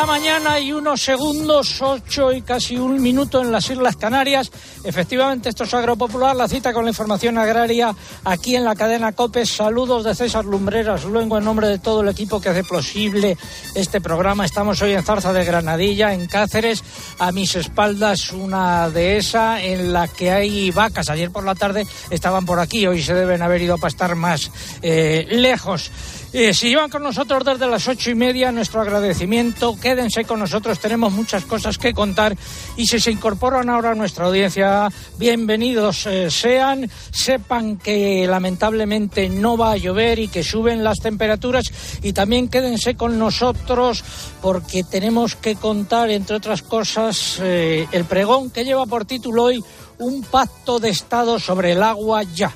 La mañana y unos segundos, 8 y casi un minuto en las Islas Canarias. Efectivamente, esto es Agropopular, la cita con la información agraria aquí en la cadena COPE. Saludos de César Lumbreras, luego en nombre de todo el equipo que hace posible este programa. Estamos hoy en Zarza de Granadilla, en Cáceres. A mis espaldas una dehesa en la que hay vacas. Ayer por la tarde estaban por aquí, hoy se deben haber ido para estar más eh, lejos. Eh, si llevan con nosotros desde las ocho y media, nuestro agradecimiento. Quédense con nosotros, tenemos muchas cosas que contar. Y si se incorporan ahora a nuestra audiencia, bienvenidos eh, sean. Sepan que lamentablemente no va a llover y que suben las temperaturas. Y también quédense con nosotros porque tenemos que contar, entre otras cosas, eh, el pregón que lleva por título hoy Un pacto de Estado sobre el agua ya.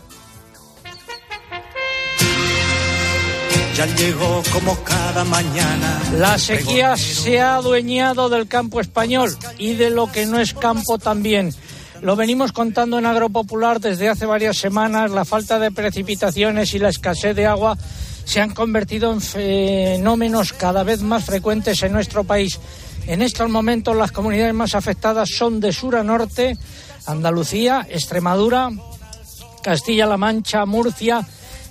Ya llegó como cada mañana. La sequía se ha adueñado del campo español y de lo que no es campo también. Lo venimos contando en Agropopular desde hace varias semanas. La falta de precipitaciones y la escasez de agua se han convertido en fenómenos cada vez más frecuentes en nuestro país. En estos momentos las comunidades más afectadas son de sur a norte, Andalucía, Extremadura, Castilla-La Mancha, Murcia,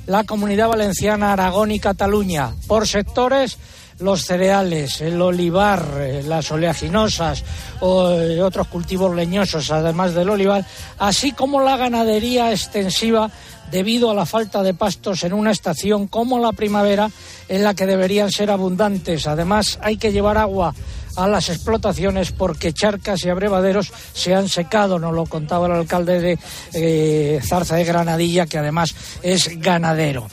la Comunidad Valenciana, Aragón y Cataluña. Por sectores, los cereales, el olivar, eh, las oleaginosas o eh, otros cultivos leñosos, además del olivar, así como la ganadería extensiva debido a la falta de pastos en una estación como la primavera en la que deberían ser abundantes. Además, hay que llevar agua a las explotaciones porque charcas y abrevaderos se han secado, nos lo contaba el alcalde de eh, Zarza de Granadilla, que además es ganadero.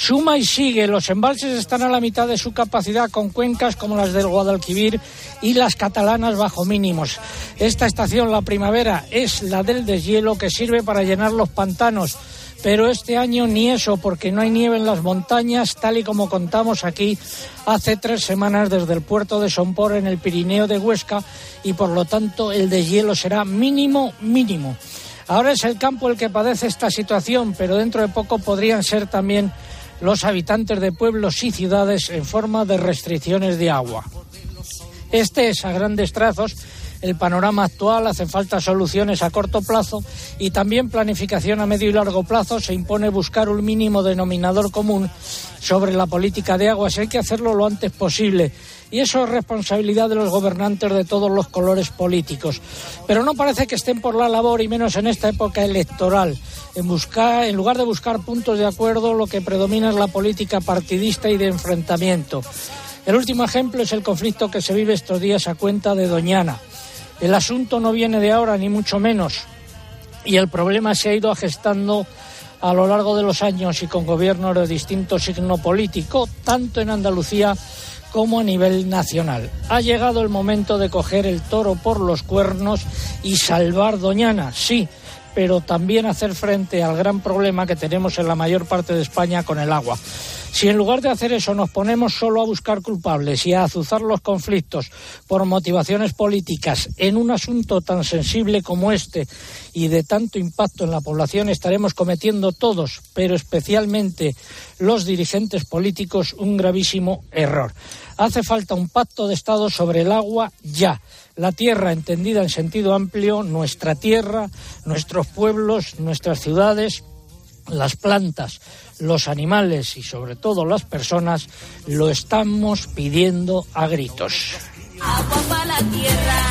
Suma y sigue, los embalses están a la mitad de su capacidad con cuencas como las del Guadalquivir y las catalanas bajo mínimos. Esta estación, la primavera, es la del deshielo que sirve para llenar los pantanos pero este año ni eso, porque no hay nieve en las montañas, tal y como contamos aquí hace tres semanas desde el puerto de Sompor en el Pirineo de Huesca, y por lo tanto el deshielo será mínimo, mínimo. Ahora es el campo el que padece esta situación, pero dentro de poco podrían ser también los habitantes de pueblos y ciudades en forma de restricciones de agua. Este es, a grandes trazos, el panorama actual, hacen falta soluciones a corto plazo y también planificación a medio y largo plazo. Se impone buscar un mínimo denominador común sobre la política de aguas. Hay que hacerlo lo antes posible. Y eso es responsabilidad de los gobernantes de todos los colores políticos. Pero no parece que estén por la labor, y menos en esta época electoral. En, buscar, en lugar de buscar puntos de acuerdo, lo que predomina es la política partidista y de enfrentamiento. El último ejemplo es el conflicto que se vive estos días a cuenta de Doñana. El asunto no viene de ahora, ni mucho menos, y el problema se ha ido gestando a lo largo de los años y con gobiernos de distinto signo político, tanto en Andalucía como a nivel nacional. Ha llegado el momento de coger el toro por los cuernos y salvar Doñana, sí, pero también hacer frente al gran problema que tenemos en la mayor parte de España con el agua. Si en lugar de hacer eso nos ponemos solo a buscar culpables y a azuzar los conflictos por motivaciones políticas en un asunto tan sensible como este y de tanto impacto en la población, estaremos cometiendo todos, pero especialmente los dirigentes políticos, un gravísimo error. Hace falta un pacto de Estado sobre el agua ya. La tierra entendida en sentido amplio, nuestra tierra, nuestros pueblos, nuestras ciudades, las plantas, los animales y sobre todo las personas lo estamos pidiendo a gritos. La tierra,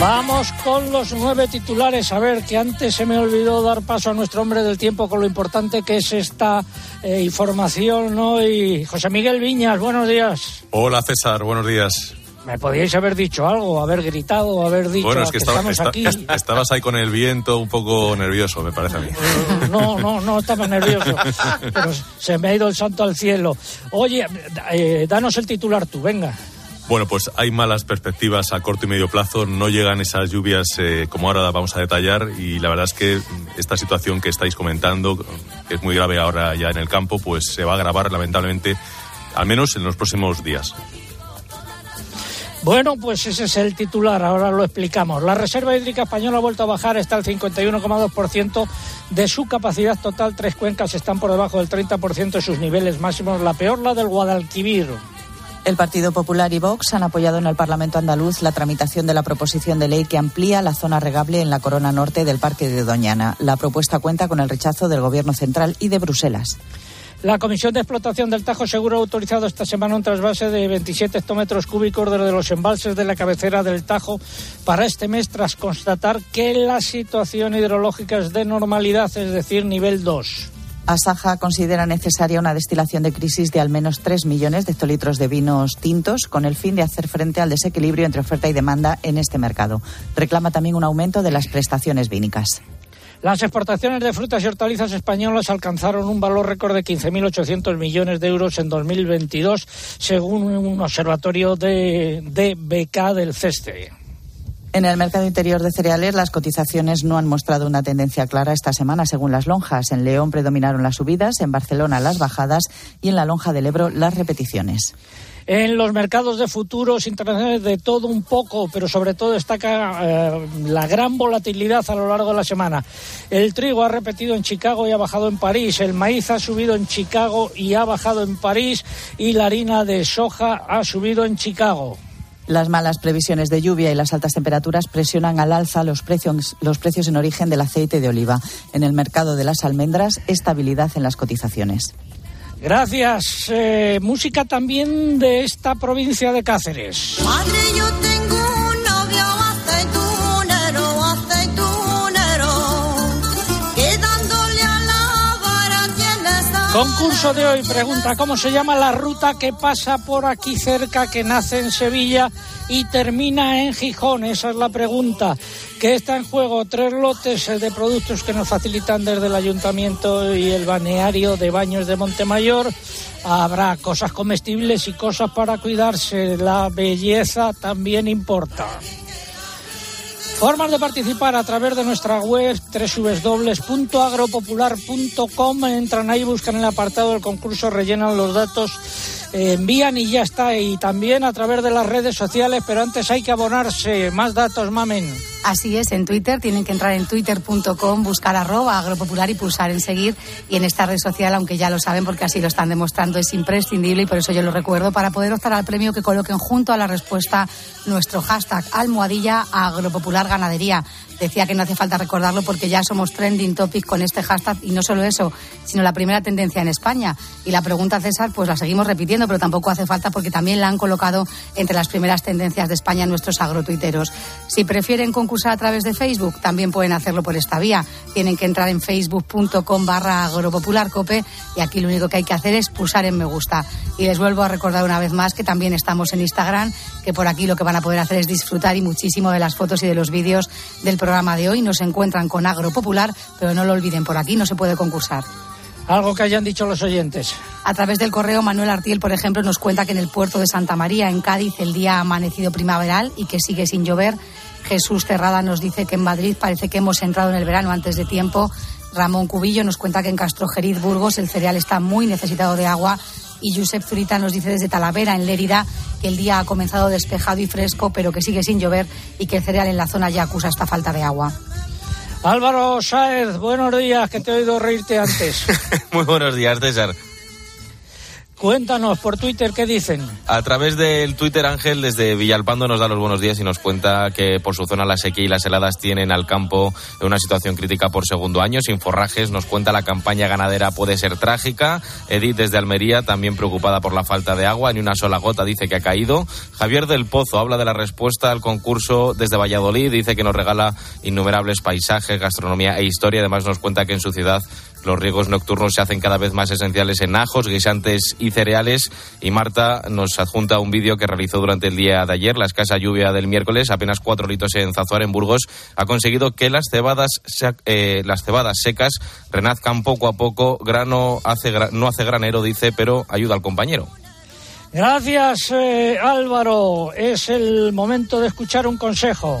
Vamos con los nueve titulares. A ver, que antes se me olvidó dar paso a nuestro hombre del tiempo con lo importante que es esta eh, información, ¿no? Y José Miguel Viñas, buenos días. Hola César, buenos días. Me podíais haber dicho algo, haber gritado, haber dicho Bueno, es que, estaba- estamos esta- aquí. est- estabas ahí con el viento un poco nervioso, me parece a mí. No, no, no estaba nervioso, pero se me ha ido el santo al cielo. Oye, eh, danos el titular tú, venga. Bueno, pues hay malas perspectivas a corto y medio plazo. No llegan esas lluvias eh, como ahora vamos a detallar y la verdad es que esta situación que estáis comentando, que es muy grave ahora ya en el campo, pues se va a agravar lamentablemente, al menos en los próximos días. Bueno, pues ese es el titular, ahora lo explicamos. La Reserva Hídrica Española ha vuelto a bajar, está al 51,2% de su capacidad total. Tres cuencas están por debajo del 30% de sus niveles máximos. La peor, la del Guadalquivir. El Partido Popular y Vox han apoyado en el Parlamento andaluz la tramitación de la proposición de ley que amplía la zona regable en la corona norte del Parque de Doñana. La propuesta cuenta con el rechazo del Gobierno central y de Bruselas. La Comisión de Explotación del Tajo Seguro ha autorizado esta semana un trasvase de 27 hectómetros cúbicos desde los embalses de la cabecera del Tajo para este mes tras constatar que la situación hidrológica es de normalidad, es decir, nivel 2. Asaja considera necesaria una destilación de crisis de al menos 3 millones de hectolitros de vinos tintos con el fin de hacer frente al desequilibrio entre oferta y demanda en este mercado. Reclama también un aumento de las prestaciones vínicas. Las exportaciones de frutas y hortalizas españolas alcanzaron un valor récord de 15.800 millones de euros en 2022, según un observatorio de, de BK del CESTE. En el mercado interior de cereales, las cotizaciones no han mostrado una tendencia clara esta semana, según las lonjas. En León predominaron las subidas, en Barcelona las bajadas y en la lonja del Ebro las repeticiones. En los mercados de futuros internacionales de todo un poco, pero sobre todo destaca eh, la gran volatilidad a lo largo de la semana. El trigo ha repetido en Chicago y ha bajado en París. El maíz ha subido en Chicago y ha bajado en París. Y la harina de soja ha subido en Chicago. Las malas previsiones de lluvia y las altas temperaturas presionan al alza los precios, los precios en origen del aceite de oliva. En el mercado de las almendras, estabilidad en las cotizaciones. Gracias. Eh, música también de esta provincia de Cáceres. Madre, yo tengo Concurso de hoy pregunta cómo se llama la ruta que pasa por aquí cerca, que nace en Sevilla y termina en Gijón. Esa es la pregunta. Que está en juego tres lotes eh, de productos que nos facilitan desde el ayuntamiento y el balneario de baños de Montemayor. Habrá cosas comestibles y cosas para cuidarse. La belleza también importa. Formas de participar a través de nuestra web www.agropopular.com. Entran ahí, buscan el apartado del concurso, rellenan los datos, envían y ya está. Y también a través de las redes sociales, pero antes hay que abonarse. Más datos, mamen. Así es, en Twitter tienen que entrar en twitter.com, buscar arroba agropopular y pulsar en seguir. Y en esta red social, aunque ya lo saben porque así lo están demostrando, es imprescindible y por eso yo lo recuerdo para poder optar al premio que coloquen junto a la respuesta nuestro hashtag almohadilla agropopular ganadería. Decía que no hace falta recordarlo porque ya somos trending topic con este hashtag y no solo eso, sino la primera tendencia en España. Y la pregunta, César, pues la seguimos repitiendo, pero tampoco hace falta porque también la han colocado entre las primeras tendencias de España nuestros agrotuiteros. Si prefieren concursar a través de Facebook, también pueden hacerlo por esta vía. Tienen que entrar en facebook.com barra agropopularcope y aquí lo único que hay que hacer es pulsar en me gusta. Y les vuelvo a recordar una vez más que también estamos en Instagram, que por aquí lo que van a poder hacer es disfrutar y muchísimo de las fotos y de los vídeos del programa de hoy. Nos encuentran con Agropopular, pero no lo olviden, por aquí no se puede concursar. Algo que hayan dicho los oyentes. A través del correo, Manuel Artiel, por ejemplo, nos cuenta que en el puerto de Santa María, en Cádiz, el día ha amanecido primaveral y que sigue sin llover. Jesús Terrada nos dice que en Madrid parece que hemos entrado en el verano antes de tiempo. Ramón Cubillo nos cuenta que en Castrojeriz, Burgos, el cereal está muy necesitado de agua. Y Josep Zurita nos dice desde Talavera, en Lérida, que el día ha comenzado despejado y fresco, pero que sigue sin llover y que el cereal en la zona ya acusa esta falta de agua. Álvaro Sáez, buenos días, que te he oído reírte antes. Muy buenos días, César. Cuéntanos por Twitter qué dicen. A través del Twitter Ángel desde Villalpando nos da los buenos días y nos cuenta que por su zona la sequía y las heladas tienen al campo una situación crítica por segundo año. Sin forrajes nos cuenta la campaña ganadera puede ser trágica. Edith desde Almería también preocupada por la falta de agua. Ni una sola gota dice que ha caído. Javier del Pozo habla de la respuesta al concurso desde Valladolid. Dice que nos regala innumerables paisajes, gastronomía e historia. Además nos cuenta que en su ciudad Los riegos nocturnos se hacen cada vez más esenciales en ajos, guisantes y cereales. Y Marta nos adjunta un vídeo que realizó durante el día de ayer. La escasa lluvia del miércoles, apenas cuatro litros en Zazuar, en Burgos, ha conseguido que las cebadas, eh, las cebadas secas renazcan poco a poco. Grano hace, no hace granero, dice, pero ayuda al compañero. Gracias, eh, Álvaro. Es el momento de escuchar un consejo.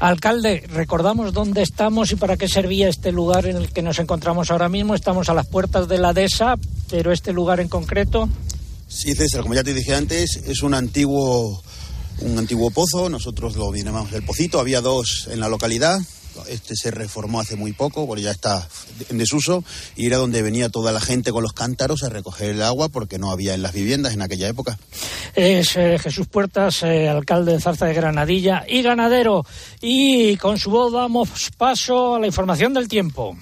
Alcalde, recordamos dónde estamos y para qué servía este lugar en el que nos encontramos ahora mismo. Estamos a las puertas de la DESA, pero este lugar en concreto. Sí, César, como ya te dije antes, es un antiguo, un antiguo pozo. Nosotros lo llamamos el Pocito. Había dos en la localidad. Este se reformó hace muy poco, porque ya está en desuso, y era donde venía toda la gente con los cántaros a recoger el agua, porque no había en las viviendas en aquella época. Es eh, Jesús Puertas, eh, alcalde de Zarza de Granadilla y ganadero. Y con su voz damos paso a la información del tiempo.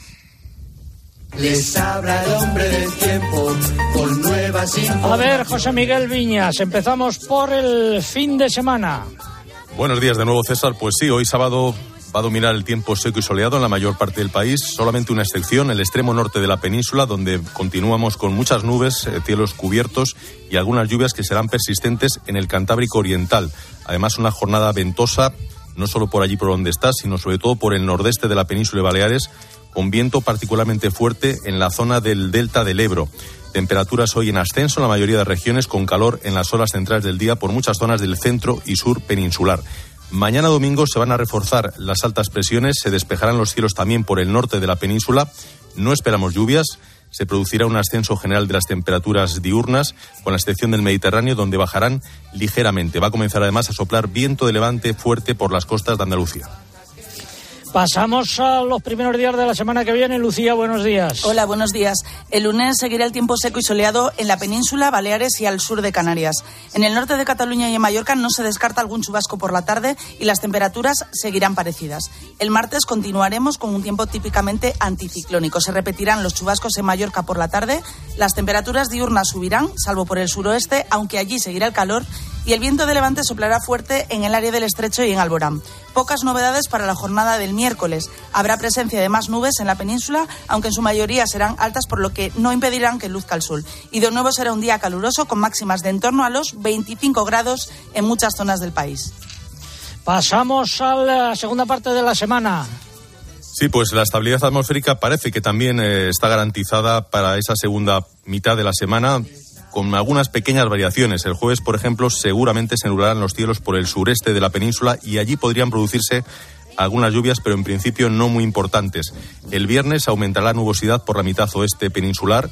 Les habla el hombre del tiempo con nuevas A ver, José Miguel Viñas, empezamos por el fin de semana. Buenos días de nuevo, César. Pues sí, hoy sábado va a dominar el tiempo seco y soleado en la mayor parte del país. Solamente una excepción, el extremo norte de la península, donde continuamos con muchas nubes, eh, cielos cubiertos y algunas lluvias que serán persistentes en el Cantábrico Oriental. Además, una jornada ventosa, no solo por allí por donde está, sino sobre todo por el nordeste de la península de Baleares, con viento particularmente fuerte en la zona del delta del Ebro. Temperaturas hoy en ascenso en la mayoría de regiones, con calor en las horas centrales del día por muchas zonas del centro y sur peninsular. Mañana domingo se van a reforzar las altas presiones, se despejarán los cielos también por el norte de la península. No esperamos lluvias, se producirá un ascenso general de las temperaturas diurnas, con la excepción del Mediterráneo, donde bajarán ligeramente. Va a comenzar además a soplar viento de levante fuerte por las costas de Andalucía. Pasamos a los primeros días de la semana que viene. Lucía, buenos días. Hola, buenos días. El lunes seguirá el tiempo seco y soleado en la península, Baleares y al sur de Canarias. En el norte de Cataluña y en Mallorca no se descarta algún chubasco por la tarde y las temperaturas seguirán parecidas. El martes continuaremos con un tiempo típicamente anticiclónico. Se repetirán los chubascos en Mallorca por la tarde, las temperaturas diurnas subirán, salvo por el suroeste, aunque allí seguirá el calor y el viento de levante soplará fuerte en el área del estrecho y en Alborán. Pocas novedades para la jornada del miércoles. Habrá presencia de más nubes en la península, aunque en su mayoría serán altas, por lo que no impedirán que luzca el sol. Y de nuevo será un día caluroso con máximas de en torno a los 25 grados en muchas zonas del país. Pasamos a la segunda parte de la semana. Sí, pues la estabilidad atmosférica parece que también eh, está garantizada para esa segunda mitad de la semana con algunas pequeñas variaciones. El jueves, por ejemplo, seguramente se nublarán los cielos por el sureste de la península y allí podrían producirse algunas lluvias, pero en principio no muy importantes. El viernes aumentará la nubosidad por la mitad oeste peninsular,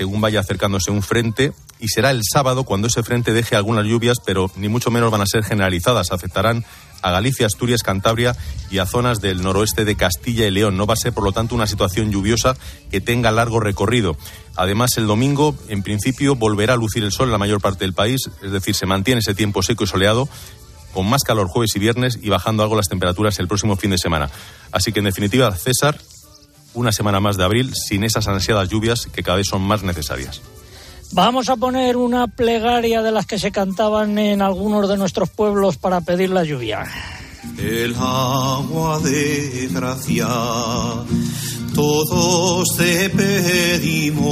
según vaya acercándose un frente, y será el sábado cuando ese frente deje algunas lluvias, pero ni mucho menos van a ser generalizadas. Afectarán a Galicia, Asturias, Cantabria y a zonas del noroeste de Castilla y León. No va a ser, por lo tanto, una situación lluviosa que tenga largo recorrido. Además, el domingo, en principio, volverá a lucir el sol en la mayor parte del país, es decir, se mantiene ese tiempo seco y soleado, con más calor jueves y viernes y bajando algo las temperaturas el próximo fin de semana. Así que, en definitiva, César, una semana más de abril sin esas ansiadas lluvias que cada vez son más necesarias. Vamos a poner una plegaria de las que se cantaban en algunos de nuestros pueblos para pedir la lluvia. El agua de gracia, todos te pedimos,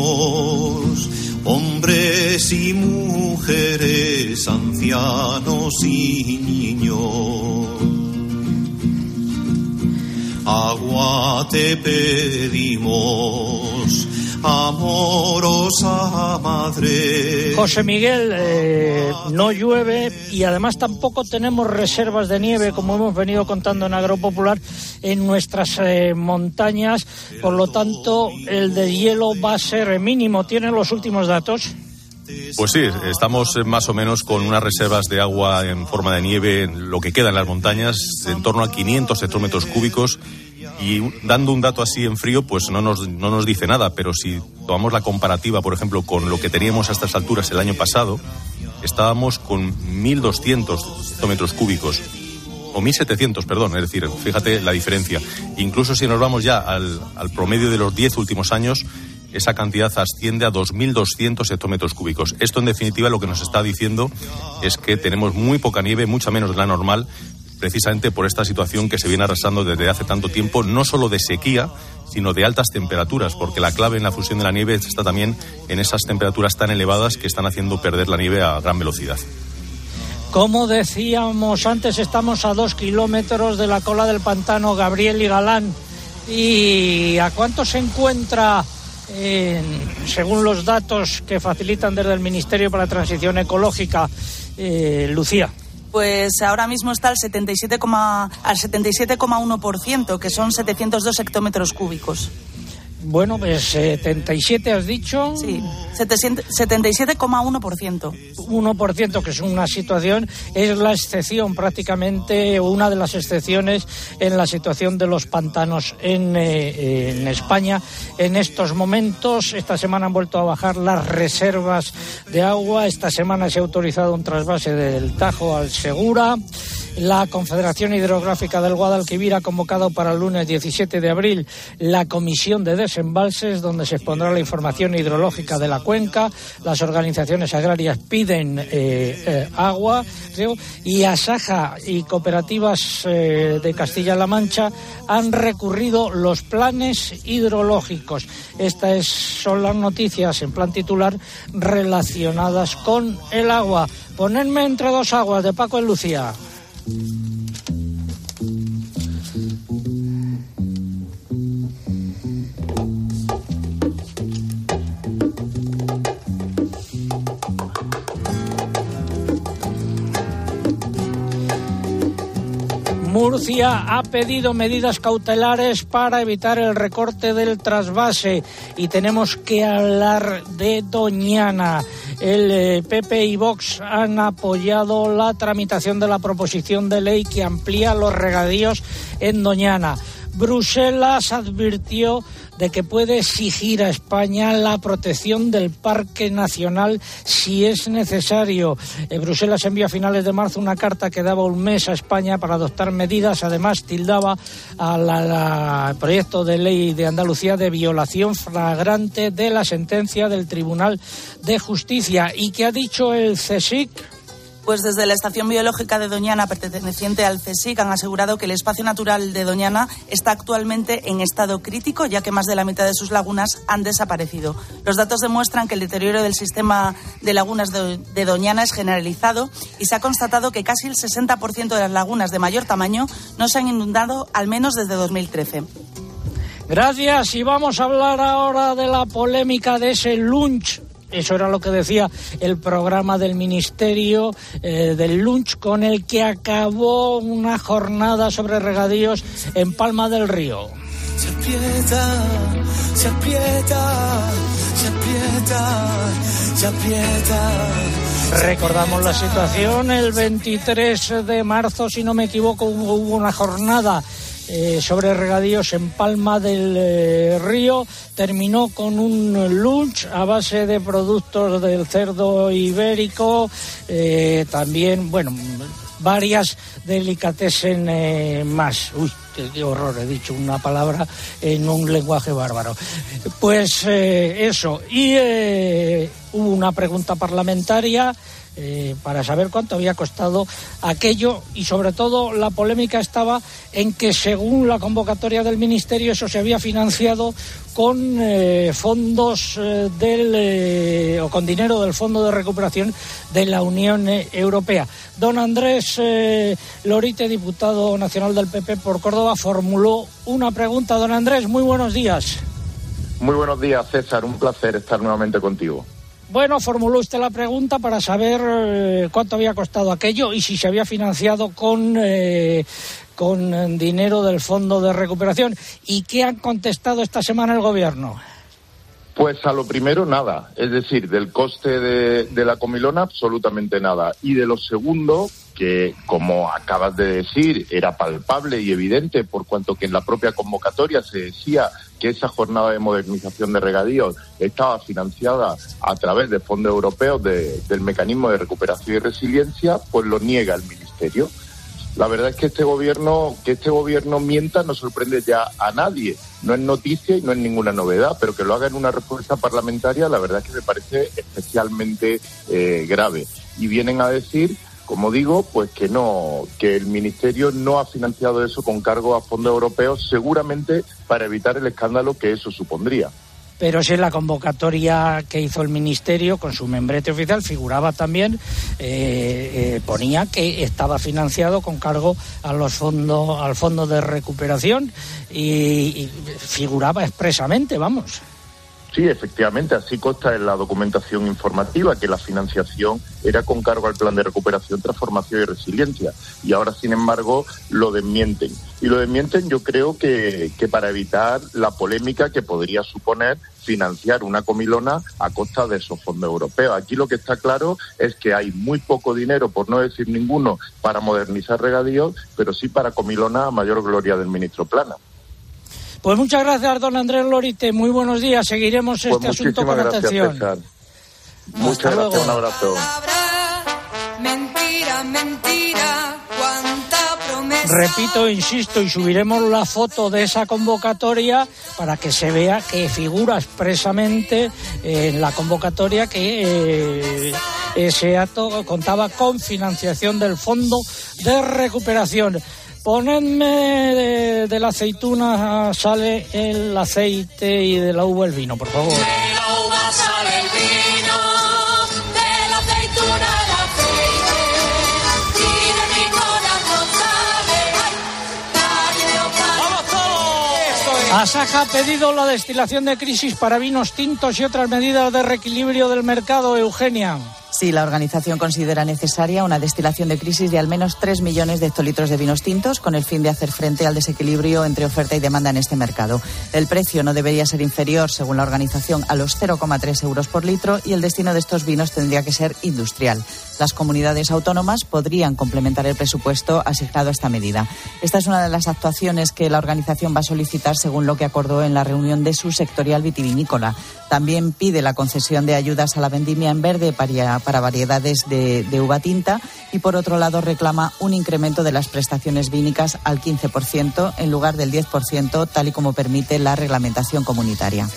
hombres y mujeres, ancianos y niños. Agua te pedimos, amorosa madre. José Miguel, eh, no llueve y además tampoco tenemos reservas de nieve, como hemos venido contando en Agropopular, en nuestras eh, montañas. Por lo tanto, el de hielo va a ser mínimo. ¿Tienen los últimos datos? Pues sí, estamos eh, más o menos con unas reservas de agua en forma de nieve, en lo que queda en las montañas, de en torno a 500 hectómetros cúbicos Y dando un dato así en frío, pues no nos, no nos dice nada, pero si tomamos la comparativa, por ejemplo, con lo que teníamos a estas alturas el año pasado, estábamos con 1.200 hectómetros cúbicos, o 1.700, perdón, es decir, fíjate la diferencia. Incluso si nos vamos ya al, al promedio de los 10 últimos años, esa cantidad asciende a 2.200 hectómetros cúbicos. Esto, en definitiva, lo que nos está diciendo es que tenemos muy poca nieve, mucha menos de la normal, precisamente por esta situación que se viene arrastrando desde hace tanto tiempo, no solo de sequía, sino de altas temperaturas, porque la clave en la fusión de la nieve está también en esas temperaturas tan elevadas que están haciendo perder la nieve a gran velocidad. Como decíamos antes, estamos a dos kilómetros de la cola del pantano Gabriel y Galán. ¿Y a cuánto se encuentra, eh, según los datos que facilitan desde el Ministerio para la Transición Ecológica, eh, Lucía? Pues ahora mismo está al 77, al 77,1%, que son 702 hectómetros cúbicos. Bueno, pues 77 has dicho. Sí, 700 77,1%. 1%, que es una situación, es la excepción prácticamente, una de las excepciones en la situación de los pantanos en, eh, en España. En estos momentos, esta semana han vuelto a bajar las reservas de agua. Esta semana se ha autorizado un trasvase del Tajo al Segura. La Confederación Hidrográfica del Guadalquivir ha convocado para el lunes 17 de abril la comisión de desembalses, donde se expondrá la información hidrológica de la cuenca. Las organizaciones agrarias piden eh, eh, agua y Asaja y cooperativas eh, de Castilla-La Mancha han recurrido los planes hidrológicos. Estas son las noticias en plan titular relacionadas con el agua. Ponedme entre dos aguas de Paco y Lucía. Mm-hmm. Murcia ha pedido medidas cautelares para evitar el recorte del trasvase y tenemos que hablar de Doñana. El eh, PP y Vox han apoyado la tramitación de la proposición de ley que amplía los regadíos en Doñana. Bruselas advirtió de que puede exigir a España la protección del Parque Nacional si es necesario. Eh, Bruselas envió a finales de marzo una carta que daba un mes a España para adoptar medidas. Además, tildaba al proyecto de ley de Andalucía de violación flagrante de la sentencia del Tribunal de Justicia. ¿Y qué ha dicho el CSIC? Pues desde la Estación Biológica de Doñana, perteneciente al CSIC, han asegurado que el espacio natural de Doñana está actualmente en estado crítico, ya que más de la mitad de sus lagunas han desaparecido. Los datos demuestran que el deterioro del sistema de lagunas de, Doñana es generalizado y se ha constatado que casi el 60% de las lagunas de mayor tamaño no se han inundado al menos desde 2013. Gracias y vamos a hablar ahora de la polémica de ese lunch eso era lo que decía el programa del Ministerio eh, del Lunch, con el que acabó una jornada sobre regadíos en Palma del Río. Se aprieta, se aprieta, se aprieta, se aprieta. Recordamos la situación, el 23 de marzo, si no me equivoco, hubo hubo una jornada eh, sobre regadíos en Palma del eh, Río. Terminó con un lunch a base de productos del cerdo ibérico, eh, también, bueno, varias delicatessen más. Uy, qué, horror, he dicho una palabra en un lenguaje bárbaro. Pues eso, y una pregunta parlamentaria eh, para saber cuánto había costado aquello y sobre todo la polémica estaba en que según la convocatoria del ministerio eso se había financiado con eh, fondos eh, del o con dinero del Fondo de Recuperación de la Unión Europea. Don Andrés Lorite, diputado nacional del PP por Córdoba, formuló una pregunta. Don Andrés, muy buenos días. Muy buenos días, César. Un placer estar nuevamente contigo. Bueno, formuló usted la pregunta para saber eh, cuánto había costado aquello y si se había financiado con, eh, con eh, dinero del Fondo de Recuperación. ¿Y qué han contestado esta semana el Gobierno? Pues a lo primero nada, es decir, del coste de, la comilona absolutamente nada. Y de lo segundo, que como acabas de decir, era palpable y evidente por cuanto que en la propia convocatoria se decía que esa jornada de modernización de regadíos estaba financiada a través de fondos europeos de- del mecanismo de recuperación y resiliencia, pues lo niega el Ministerio. La verdad es que este gobierno, que este gobierno mienta no sorprende ya a nadie. No es noticia y no es ninguna novedad, pero que lo haga en una respuesta parlamentaria, la verdad es que me parece especialmente eh, grave. Y vienen a decir, como digo, pues que no, que el ministerio no ha financiado eso con cargo a fondos europeos, seguramente para evitar el escándalo que eso supondría. Pero si en la convocatoria que hizo el Ministerio con su membrete oficial figuraba también, eh, eh, ponía que estaba financiado con cargo a los fondos, al fondo de recuperación y, y figuraba expresamente, vamos. Sí, efectivamente, así consta en la documentación informativa que la financiación era con cargo al Plan de Recuperación, Transformación y Resiliencia. Y ahora, sin embargo, lo desmienten. Y lo desmienten yo creo que, que para evitar la polémica que podría suponer financiar una comilona a costa de esos fondos europeos. Aquí lo que está claro es que hay muy poco dinero, por no decir ninguno, para modernizar regadíos, pero sí para comilona a mayor gloria del ministro Plana. Pues muchas gracias, don Andrés Lorite. Muy buenos días. Seguiremos Pues este asunto con gracias, atención. César. Muchas gracias, un abrazo. Mentira, mentira, cuánta promesa. Repito, insisto, y subiremos la foto de esa convocatoria para que se vea que figura expresamente en la convocatoria que eh, ese acto contaba con financiación del Fondo de Recuperación. Ponedme de, de la aceituna sale el aceite y de la uva el vino, por favor. De la uva sale el vino, de la aceituna el aceite, y de mi corazón sale, ay, Leopardo. Asaja ha pedido la destilación de crisis para vinos tintos y otras medidas de reequilibrio del mercado, Eugenia. Sí, la organización considera necesaria una destilación de crisis de al menos 3 millones de hectolitros de vinos tintos con el fin de hacer frente al desequilibrio entre oferta y demanda en este mercado. El precio no debería ser inferior, según la organización, a los 0,3 euros por litro y el destino de estos vinos tendría que ser industrial. Las comunidades autónomas podrían complementar el presupuesto asignado a esta medida. Esta es una de las actuaciones que la organización va a solicitar según lo que acordó en la reunión de su sectorial vitivinícola. También pide la concesión de ayudas a la vendimia en verde para, variedades de, de uva tinta y, por otro lado, reclama un incremento de las prestaciones vínicas al 15% en lugar del 10%, tal y como permite la reglamentación comunitaria.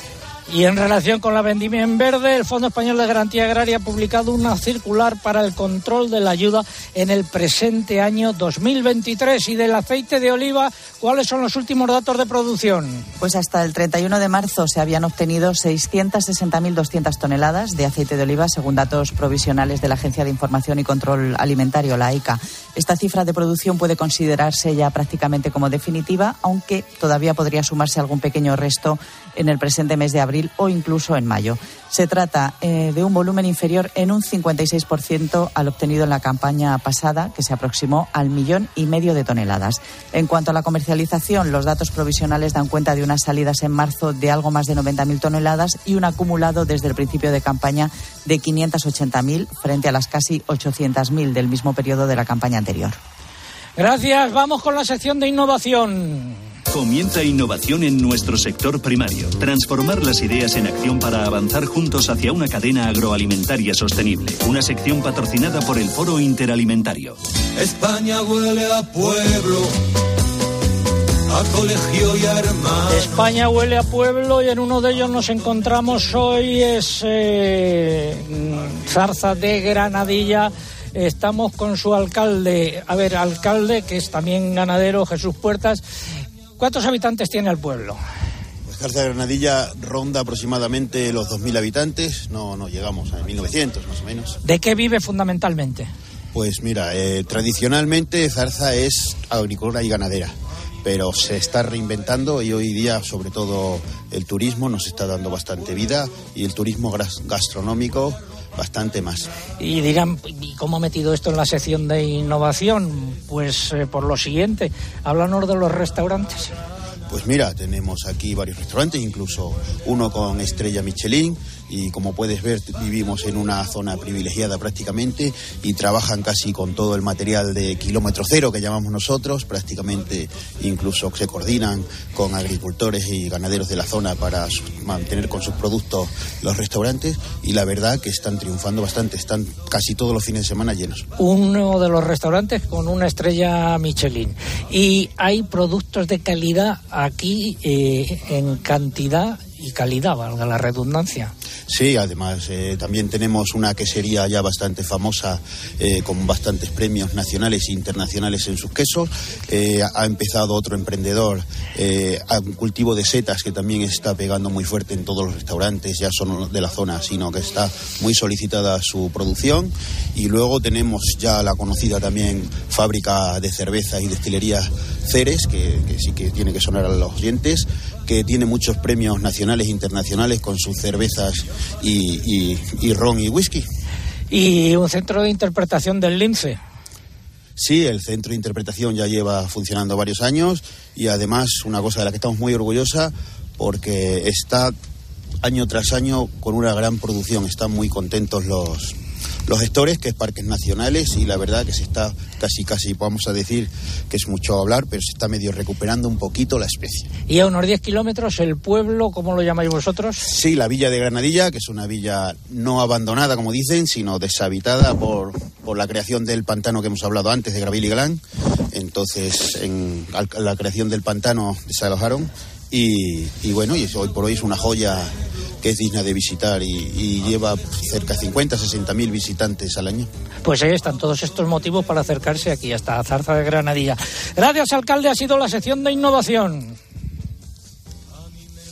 Y en relación con la vendimia en verde, el Fondo Español de Garantía Agraria ha publicado una circular para el control de la ayuda en el presente año 2023. Y del aceite de oliva, ¿cuáles son los últimos datos de producción? Pues hasta el 31 de marzo se habían obtenido 660.200 toneladas de aceite de oliva, según datos provisionales de la Agencia de Información y Control Alimentario, la AICA. Esta cifra de producción puede considerarse ya prácticamente como definitiva, aunque todavía podría sumarse algún pequeño resto en el presente mes de abril o incluso en mayo. Se trata eh, de un volumen inferior en un 56% al obtenido en la campaña pasada, que se aproximó al millón y medio de toneladas. En cuanto a la comercialización, los datos provisionales dan cuenta de unas salidas en marzo de algo más de 90.000 toneladas y un acumulado desde el principio de campaña de 580.000 frente a las casi 800.000 del mismo periodo de la campaña anterior. Gracias. Vamos con la sección de innovación. Comienza innovación en nuestro sector primario. Transformar las ideas en acción para avanzar juntos hacia una cadena agroalimentaria sostenible. Una sección patrocinada por el Foro Interalimentario. España huele a pueblo, a colegio y a hermano. España huele a pueblo y en uno de ellos nos encontramos hoy, es eh, Zarza de Granadilla. Estamos con su alcalde, a ver, alcalde que es también ganadero, Jesús Puertas. ¿Cuántos habitantes tiene el pueblo? Pues Zarza de Granadilla ronda aproximadamente los 2.000 habitantes, no, no llegamos a 1.900 más o menos. ¿De qué vive fundamentalmente? Pues mira, eh, tradicionalmente Zarza es agrícola y ganadera, pero se está reinventando y hoy día sobre todo el turismo nos está dando bastante vida y el turismo gastronómico bastante más. Y dirán, ¿y cómo ha metido esto en la sección de innovación? Pues eh, por lo siguiente, háblanos de los restaurantes. Pues mira, tenemos aquí varios restaurantes, incluso uno con estrella Michelin y como puedes ver vivimos en una zona privilegiada prácticamente y trabajan casi con todo el material de kilómetro cero que llamamos nosotros, prácticamente incluso se coordinan con agricultores y ganaderos de la zona para mantener con sus productos los restaurantes y la verdad que están triunfando bastante, están casi todos los fines de semana llenos. Uno de los restaurantes con una estrella Michelin. Y hay productos de calidad aquí eh, en cantidad y calidad, valga la redundancia. Sí, además eh, también tenemos una quesería ya bastante famosa eh, con bastantes premios nacionales e internacionales en sus quesos. Eh, ha empezado otro emprendedor a un cultivo de setas que también está pegando muy fuerte en todos los restaurantes, ya son de la zona, sino que está muy solicitada su producción. Y luego tenemos ya la conocida también fábrica de cerveza y destilería Ceres, que, sí que tiene que sonar a los oyentes que tiene muchos premios nacionales e internacionales con sus cervezas y, y- y ron y whisky. Y un centro de interpretación del lince. Sí, el centro de interpretación ya lleva funcionando varios años y además una cosa de la que estamos muy orgullosa porque está año tras año con una gran producción. Están muy contentos los, los gestores, que es Parques Nacionales, y la verdad que se está casi, casi, vamos a decir que es mucho hablar, pero se está medio recuperando un poquito la especie. Y a unos 10 kilómetros el pueblo, ¿cómo lo llamáis vosotros? Sí, la villa de Granadilla, que es una villa no abandonada, como dicen, sino deshabitada por, por la creación del pantano que hemos hablado antes, de Gravil y Galán. Entonces, en la creación del pantano desalojaron y, y bueno, y hoy por hoy es una joya que es digna de visitar y, y lleva cerca de 50, 60 mil visitantes al año. Pues ahí están todos estos motivos para acercarse aquí hasta Zarza de Granadilla. Gracias, alcalde. Ha sido la sección de innovación.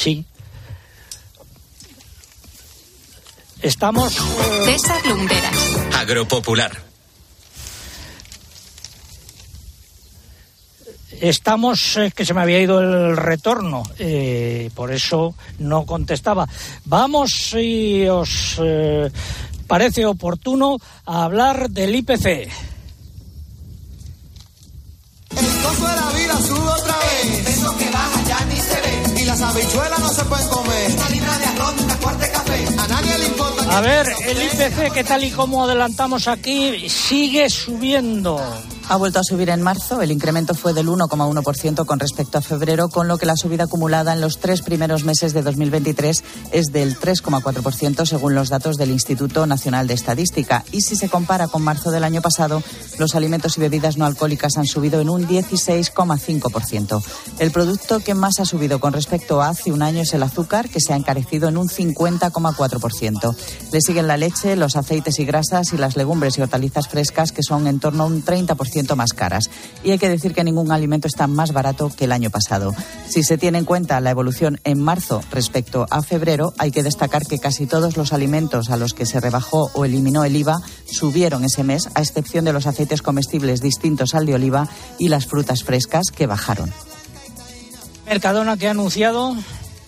Sí. Estamos. eh, César Lumberas. Agropopular. Estamos, es que se me había ido el retorno, eh, por eso no contestaba. Vamos, si os eh, parece oportuno, a hablar del IPC. El costo de la vida sube otra vez. Las habichuelas no se pueden comer. Una libra de arroz, una cuarta de café. A nadie le importa. A ver, el IPC, que tal y como adelantamos aquí, sigue subiendo. Ha vuelto a subir en marzo. El incremento fue del 1,1% con respecto a febrero, con lo que la subida acumulada en los tres primeros meses de 2023 es del 3,4% según los datos del Instituto Nacional de Estadística. Y si se compara con marzo del año pasado, los alimentos y bebidas no alcohólicas han subido en un 16,5%. El producto que más ha subido con respecto a hace un año es el azúcar, que se ha encarecido en un 50,4%. Le siguen la leche, los aceites y grasas y las legumbres y hortalizas frescas, que son en torno a un 30% más caras. Y hay que decir que ningún alimento está más barato que el año pasado. Si se tiene en cuenta la evolución en marzo respecto a febrero, hay que destacar que casi todos los alimentos a los que se rebajó o eliminó el IVA subieron ese mes, a excepción de los aceites comestibles distintos al de oliva y las frutas frescas que bajaron. Mercadona que ha anunciado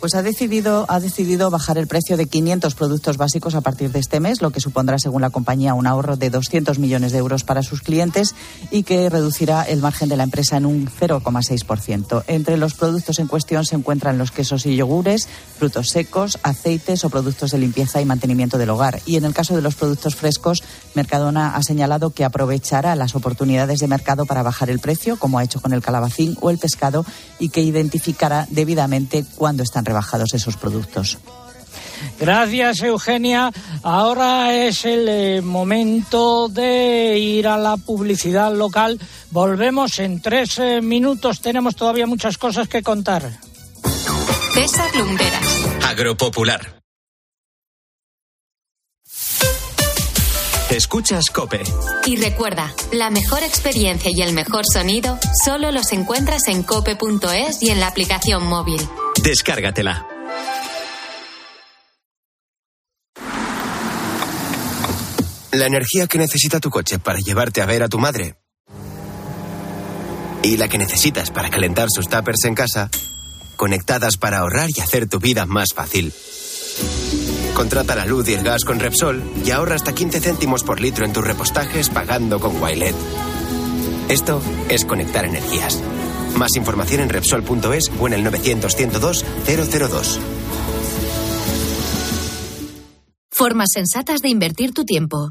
Pues ha decidido, ha decidido bajar el precio de 500 productos básicos a partir de este mes, lo que supondrá, según la compañía, un ahorro de 200 millones de euros para sus clientes y que reducirá el margen de la empresa en un 0,6%. Entre los productos en cuestión se encuentran los quesos y yogures, frutos secos, aceites o productos de limpieza y mantenimiento del hogar. Y en el caso de los productos frescos, Mercadona ha señalado que aprovechará las oportunidades de mercado para bajar el precio, como ha hecho con el calabacín o el pescado, y que identificará debidamente cuándo están rebajados esos productos. Gracias, Eugenia. Ahora es el eh, momento de ir a la publicidad local. Volvemos en tres eh, minutos. Tenemos todavía muchas cosas que contar. César Lumberas. Agropopular. Escuchas Cope. Y recuerda, la mejor experiencia y el mejor sonido solo los encuentras en cope.es y en la aplicación móvil. Descárgatela. La energía que necesita tu coche para llevarte a ver a tu madre. Y la que necesitas para calentar sus tuppers en casa. Conectadas para ahorrar y hacer tu vida más fácil. Contrata la luz y el gas con Repsol y ahorra hasta 15 céntimos por litro en tus repostajes pagando con Wilet. Esto es conectar energías. Más información en Repsol.es o en el 900 102 002. Formas sensatas de invertir tu tiempo.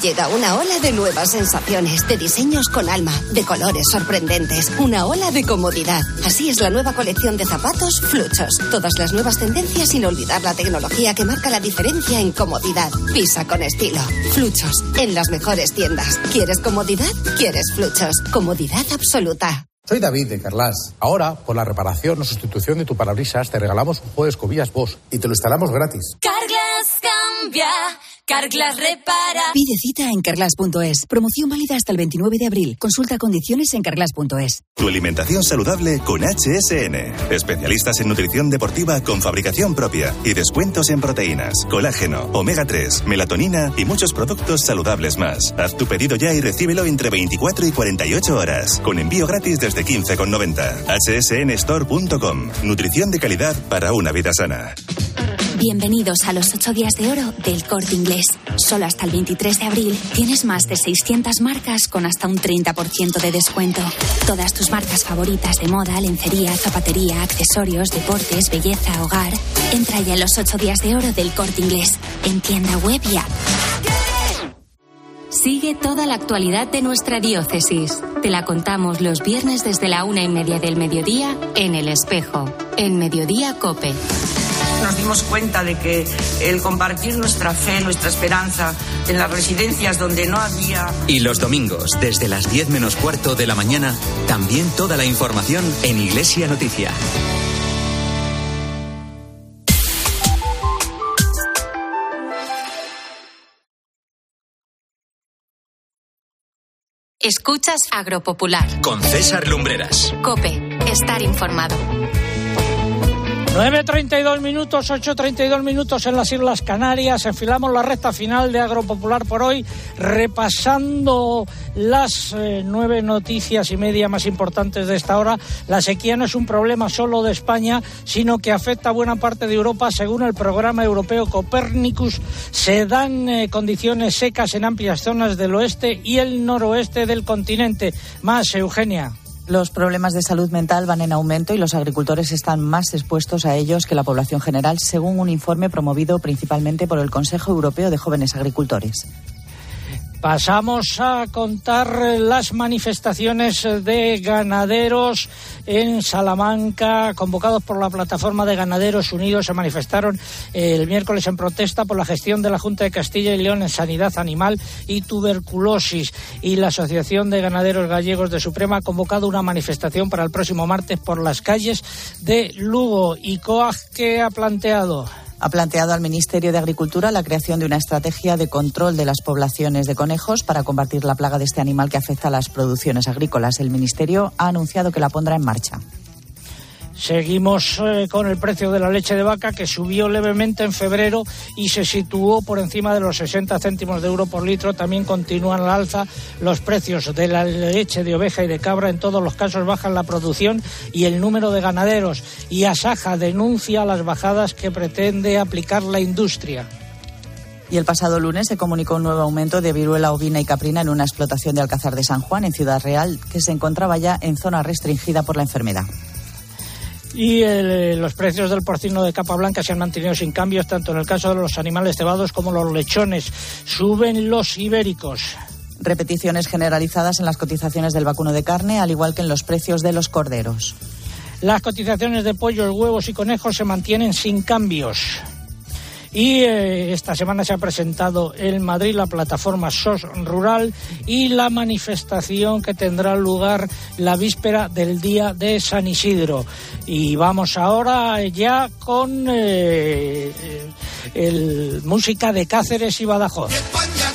Llega una ola de nuevas sensaciones, de diseños con alma, de colores sorprendentes, una ola de comodidad. Así es la nueva colección de zapatos Fluchos. Todas las nuevas tendencias sin olvidar la tecnología que marca la diferencia en comodidad. Pisa con estilo. Fluchos, en las mejores tiendas. ¿Quieres comodidad? ¿Quieres Fluchos? Comodidad absoluta. Soy David de Carlas. Ahora, por la reparación o sustitución de tu parabrisas, te regalamos un juego de escobillas Bosch y te lo instalamos gratis. Carglass cambia, Carglass repara. Pide cita en carglass.es. Promoción válida hasta el 29 de abril. Consulta condiciones en carglass.es. Tu alimentación saludable con HSN. Especialistas en nutrición deportiva con fabricación propia y descuentos en proteínas, colágeno, omega 3, melatonina y muchos productos saludables más. Haz tu pedido ya y recíbelo entre 24 y 48 horas. Con envío gratis desde 15,90. hsnstore.com. Nutrición de calidad para una vida sana. Bienvenidos a los 8 días de oro del corte inglés. Solo hasta el 23 de abril tienes más de 600 marcas con hasta un 30% de descuento. Todas tus marcas favoritas de moda, lencería, zapatería, accesorios, deportes, belleza, hogar. Entra ya en los 8 días de oro del corte inglés. En tienda web. Sigue toda la actualidad de nuestra diócesis. Te la contamos los viernes desde la una y media del mediodía en El Espejo, en Mediodía Cope. Nos dimos cuenta de que el compartir nuestra fe, nuestra esperanza en las residencias donde no había Y los domingos, desde las 10 menos cuarto de la mañana, también toda la información en Iglesia Noticia. Escuchas Agropopular. Con César Lumbreras. Cope, estar informado. 9.32 minutos, 8.32 minutos en las Islas Canarias. Enfilamos la recta final de Agropopular por hoy, repasando las eh, nueve noticias y media más importantes de esta hora. La sequía no es un problema solo de España, sino que afecta a buena parte de Europa. Según el programa europeo Copernicus, se dan eh, condiciones secas en amplias zonas del oeste y el noroeste del continente. Más, Eugenia. Los problemas de salud mental van en aumento y los agricultores están más expuestos a ellos que la población general, según un informe promovido principalmente por el Consejo Europeo de Jóvenes Agricultores. Pasamos a contar las manifestaciones de ganaderos en Salamanca, convocados por la plataforma de Ganaderos Unidos. Se manifestaron el miércoles en protesta por la gestión de la Junta de Castilla y León en sanidad animal y tuberculosis. Y la Asociación de Ganaderos Gallegos de Suprema ha convocado una manifestación para el próximo martes por las calles de Lugo. ¿Y COAG qué ha planteado? Ha planteado al Ministerio de Agricultura la creación de una estrategia de control de las poblaciones de conejos para combatir la plaga de este animal que afecta a las producciones agrícolas. El Ministerio ha anunciado que la pondrá en marcha. Seguimos eh, con el precio de la leche de vaca que subió levemente en febrero y se situó por encima de los 60 céntimos de euro por litro. También continúan al alza los precios de la leche de oveja y de cabra. En todos los casos bajan la producción y el número de ganaderos. Y Asaja denuncia las bajadas que pretende aplicar la industria. Y el pasado lunes se comunicó un nuevo aumento de viruela ovina y caprina en una explotación de Alcázar de San Juan, en Ciudad Real, que se encontraba ya en zona restringida por la enfermedad. Y el- los precios del porcino de capa blanca se han mantenido sin cambios, tanto en el caso de los animales cebados como los lechones. Suben los ibéricos. Repeticiones generalizadas en las cotizaciones del vacuno de carne, al igual que en los precios de los corderos. Las cotizaciones de pollos, huevos y conejos se mantienen sin cambios. Y eh, esta semana se ha presentado en Madrid la plataforma SOS Rural y la manifestación que tendrá lugar la víspera del día de San Isidro. Y vamos ahora ya con eh, el música de Cáceres y Badajoz. España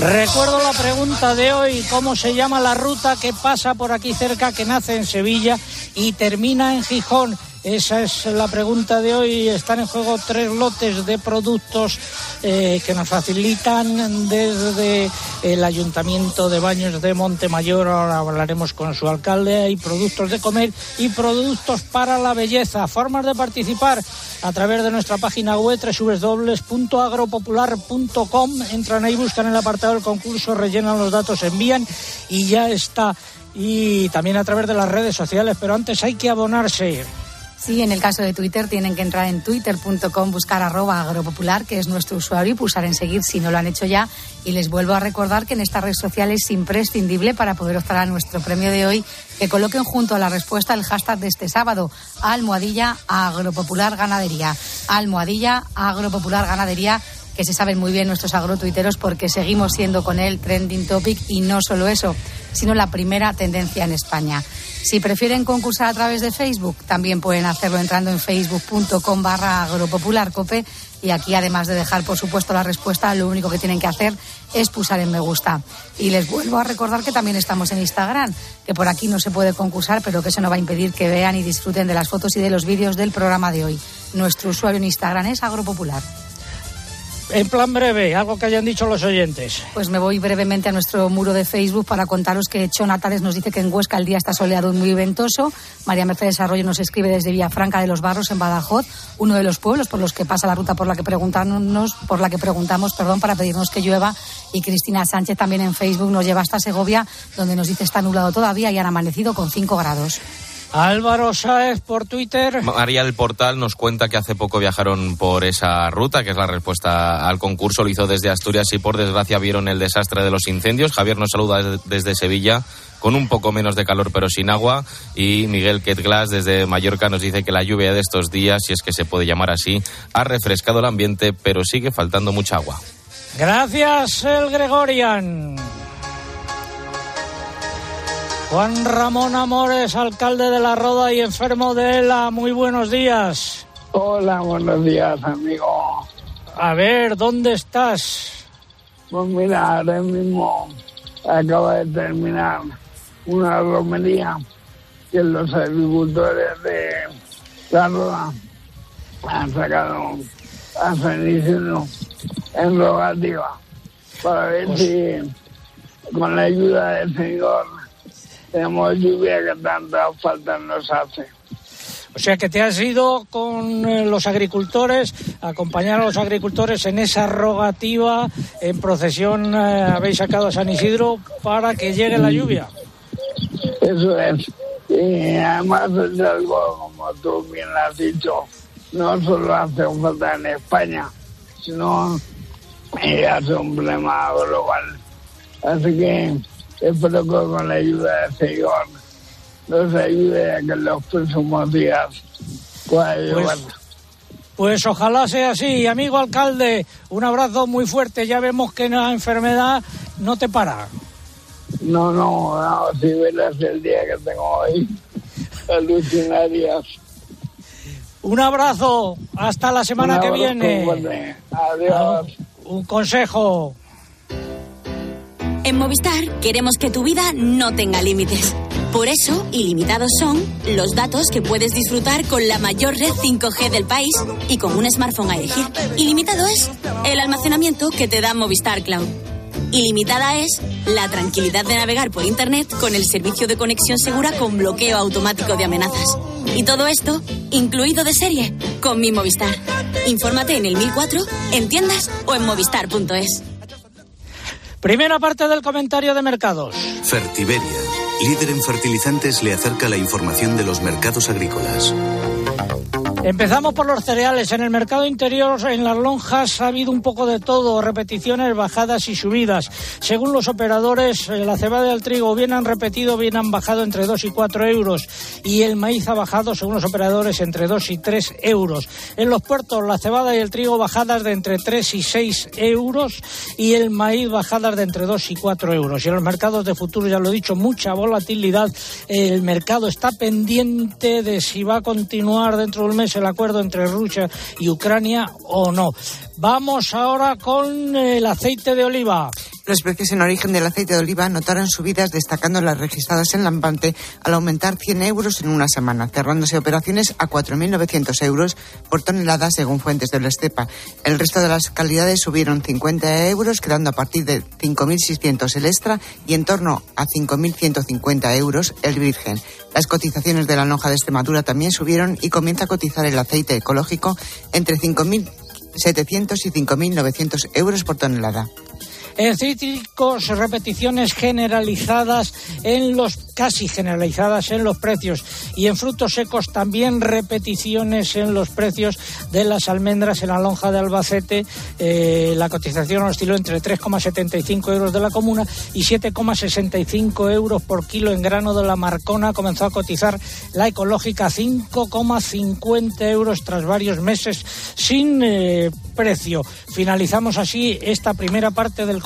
Recuerdo la pregunta de hoy, ¿cómo se llama la ruta que pasa por aquí cerca, que nace en Sevilla y termina en Gijón? Esa es la pregunta de hoy. Están en juego tres lotes de productos eh, que nos facilitan desde el Ayuntamiento de Baños de Montemayor. Ahora hablaremos con su alcalde. Hay productos de comer y productos para la belleza. Formas de participar a través de nuestra página web www.agropopular.com. Entran ahí, buscan el apartado del concurso, rellenan los datos, envían y ya está. Y también a través de las redes sociales, pero antes hay que abonarse. Sí, en el caso de Twitter tienen que entrar en twitter.com, buscar arroba agropopular, que es nuestro usuario, y pulsar en seguir si no lo han hecho ya. Y les vuelvo a recordar que en esta red social es imprescindible para poder optar a nuestro premio de hoy que coloquen junto a la respuesta el hashtag de este sábado, almohadilla agropopular ganadería. Almohadilla agropopular ganadería que se saben muy bien nuestros agrotuiteros porque seguimos siendo con él trending topic y no solo eso, sino la primera tendencia en España. Si prefieren concursar a través de Facebook, también pueden hacerlo entrando en facebook.com barra agropopularcope y aquí además de dejar por supuesto la respuesta, lo único que tienen que hacer es pulsar en me gusta. Y les vuelvo a recordar que también estamos en Instagram, que por aquí no se puede concursar, pero que eso no va a impedir que vean y disfruten de las fotos y de los vídeos del programa de hoy. Nuestro usuario en Instagram es agropopular. En plan breve, algo que hayan dicho los oyentes. Pues me voy brevemente a nuestro muro de Facebook para contaros que Cho Natales nos dice que en Huesca el día está soleado y muy ventoso. María Mercedes Arroyo nos escribe desde Villafranca de los Barros, en Badajoz, uno de los pueblos por los que pasa la ruta por la que preguntamos, por la que preguntamos, perdón, para pedirnos que llueva. Y Cristina Sánchez también en Facebook nos lleva hasta Segovia, donde nos dice está nublado todavía y han amanecido con 5 grados. Álvaro Sáez por Twitter. María del Portal nos cuenta que hace poco viajaron por esa ruta, que es la respuesta al concurso. Lo hizo desde Asturias y por desgracia vieron el desastre de los incendios. Javier nos saluda desde Sevilla con un poco menos de calor pero sin agua. Y Miguel Ketglas desde Mallorca nos dice que la lluvia de estos días, si es que se puede llamar así, ha refrescado el ambiente, pero sigue faltando mucha agua. Gracias, el Gregorian. Juan Ramón Amores, alcalde de La Roda y enfermo de ELA. Muy buenos días. Hola, buenos días, amigo. A ver, ¿dónde estás? Pues mira, ahora mismo acaba de terminar una romería que los agricultores de La Roda han sacado a San Isidro en rogativa para ver si con la ayuda del Señor tenemos lluvia que tanta falta nos hace. O sea que te has ido con eh, los agricultores, acompañar a los agricultores en esa rogativa, en procesión eh, habéis sacado a San Isidro para que llegue la lluvia. Eso es. Y además es algo, como tú bien has dicho, no solo hace falta en España, sino que hace un problema global. Así que espero que con la ayuda del Señor nos ayude a que en los próximos días pueda llevar. Pues ojalá sea así. Amigo alcalde, un abrazo muy fuerte. Ya vemos que la enfermedad no te para. No, no, no, si verás el día que tengo hoy, alucinarias. Un abrazo. Hasta la semana que viene. Adiós. Un consejo. En Movistar queremos que tu vida no tenga límites. Por eso, ilimitados son los datos que puedes disfrutar con la mayor red 5G del país y con un smartphone a elegir. Ilimitado es el almacenamiento que te da Movistar Cloud. Ilimitada es la tranquilidad de navegar por Internet con el servicio de conexión segura con bloqueo automático de amenazas. Y todo esto, incluido de serie, con mi Movistar. Infórmate en el 1004, en tiendas o en movistar.es. Primera parte del comentario de mercados. Fertiberia, líder en fertilizantes, le acerca la información de los mercados agrícolas. Empezamos por los cereales. En el mercado interior, en las lonjas, ha habido un poco de todo, repeticiones, bajadas y subidas. Según los operadores, eh, la cebada y el trigo bien han repetido, bien han bajado entre 2 y 4 euros. Y el maíz ha bajado, según los operadores, entre 2 y 3 euros. En los puertos, la cebada y el trigo bajadas de entre 3 y 6 euros. Y el maíz bajadas de entre 2 y 4 euros. Y en los mercados de futuro, ya lo he dicho, mucha volatilidad. El mercado está pendiente de si va a continuar dentro del mes el acuerdo entre Rusia y Ucrania o no. Vamos ahora con el aceite de oliva. Los precios en origen del aceite de oliva notaron subidas destacando las registradas en Lampante al aumentar 100 euros en una semana, cerrándose operaciones a 4.900 euros por tonelada según fuentes de la estepa. El resto de las calidades subieron 50 euros, quedando a partir de 5.600 el extra y en torno a 5.150 euros el virgen. Las cotizaciones de la lonja de Extremadura también subieron y comienza a cotizar el aceite ecológico entre 5.700 y 5.900 euros por tonelada. En cítricos, repeticiones generalizadas en los, casi generalizadas en los precios. Y en frutos secos también repeticiones en los precios de las almendras en la lonja de Albacete. Eh, la cotización osciló entre 3,75 euros de la comuna y 7,65 euros por kilo en grano de la Marcona. Comenzó a cotizar la ecológica 5,50 euros tras varios meses sin eh, precio. Finalizamos así esta primera parte del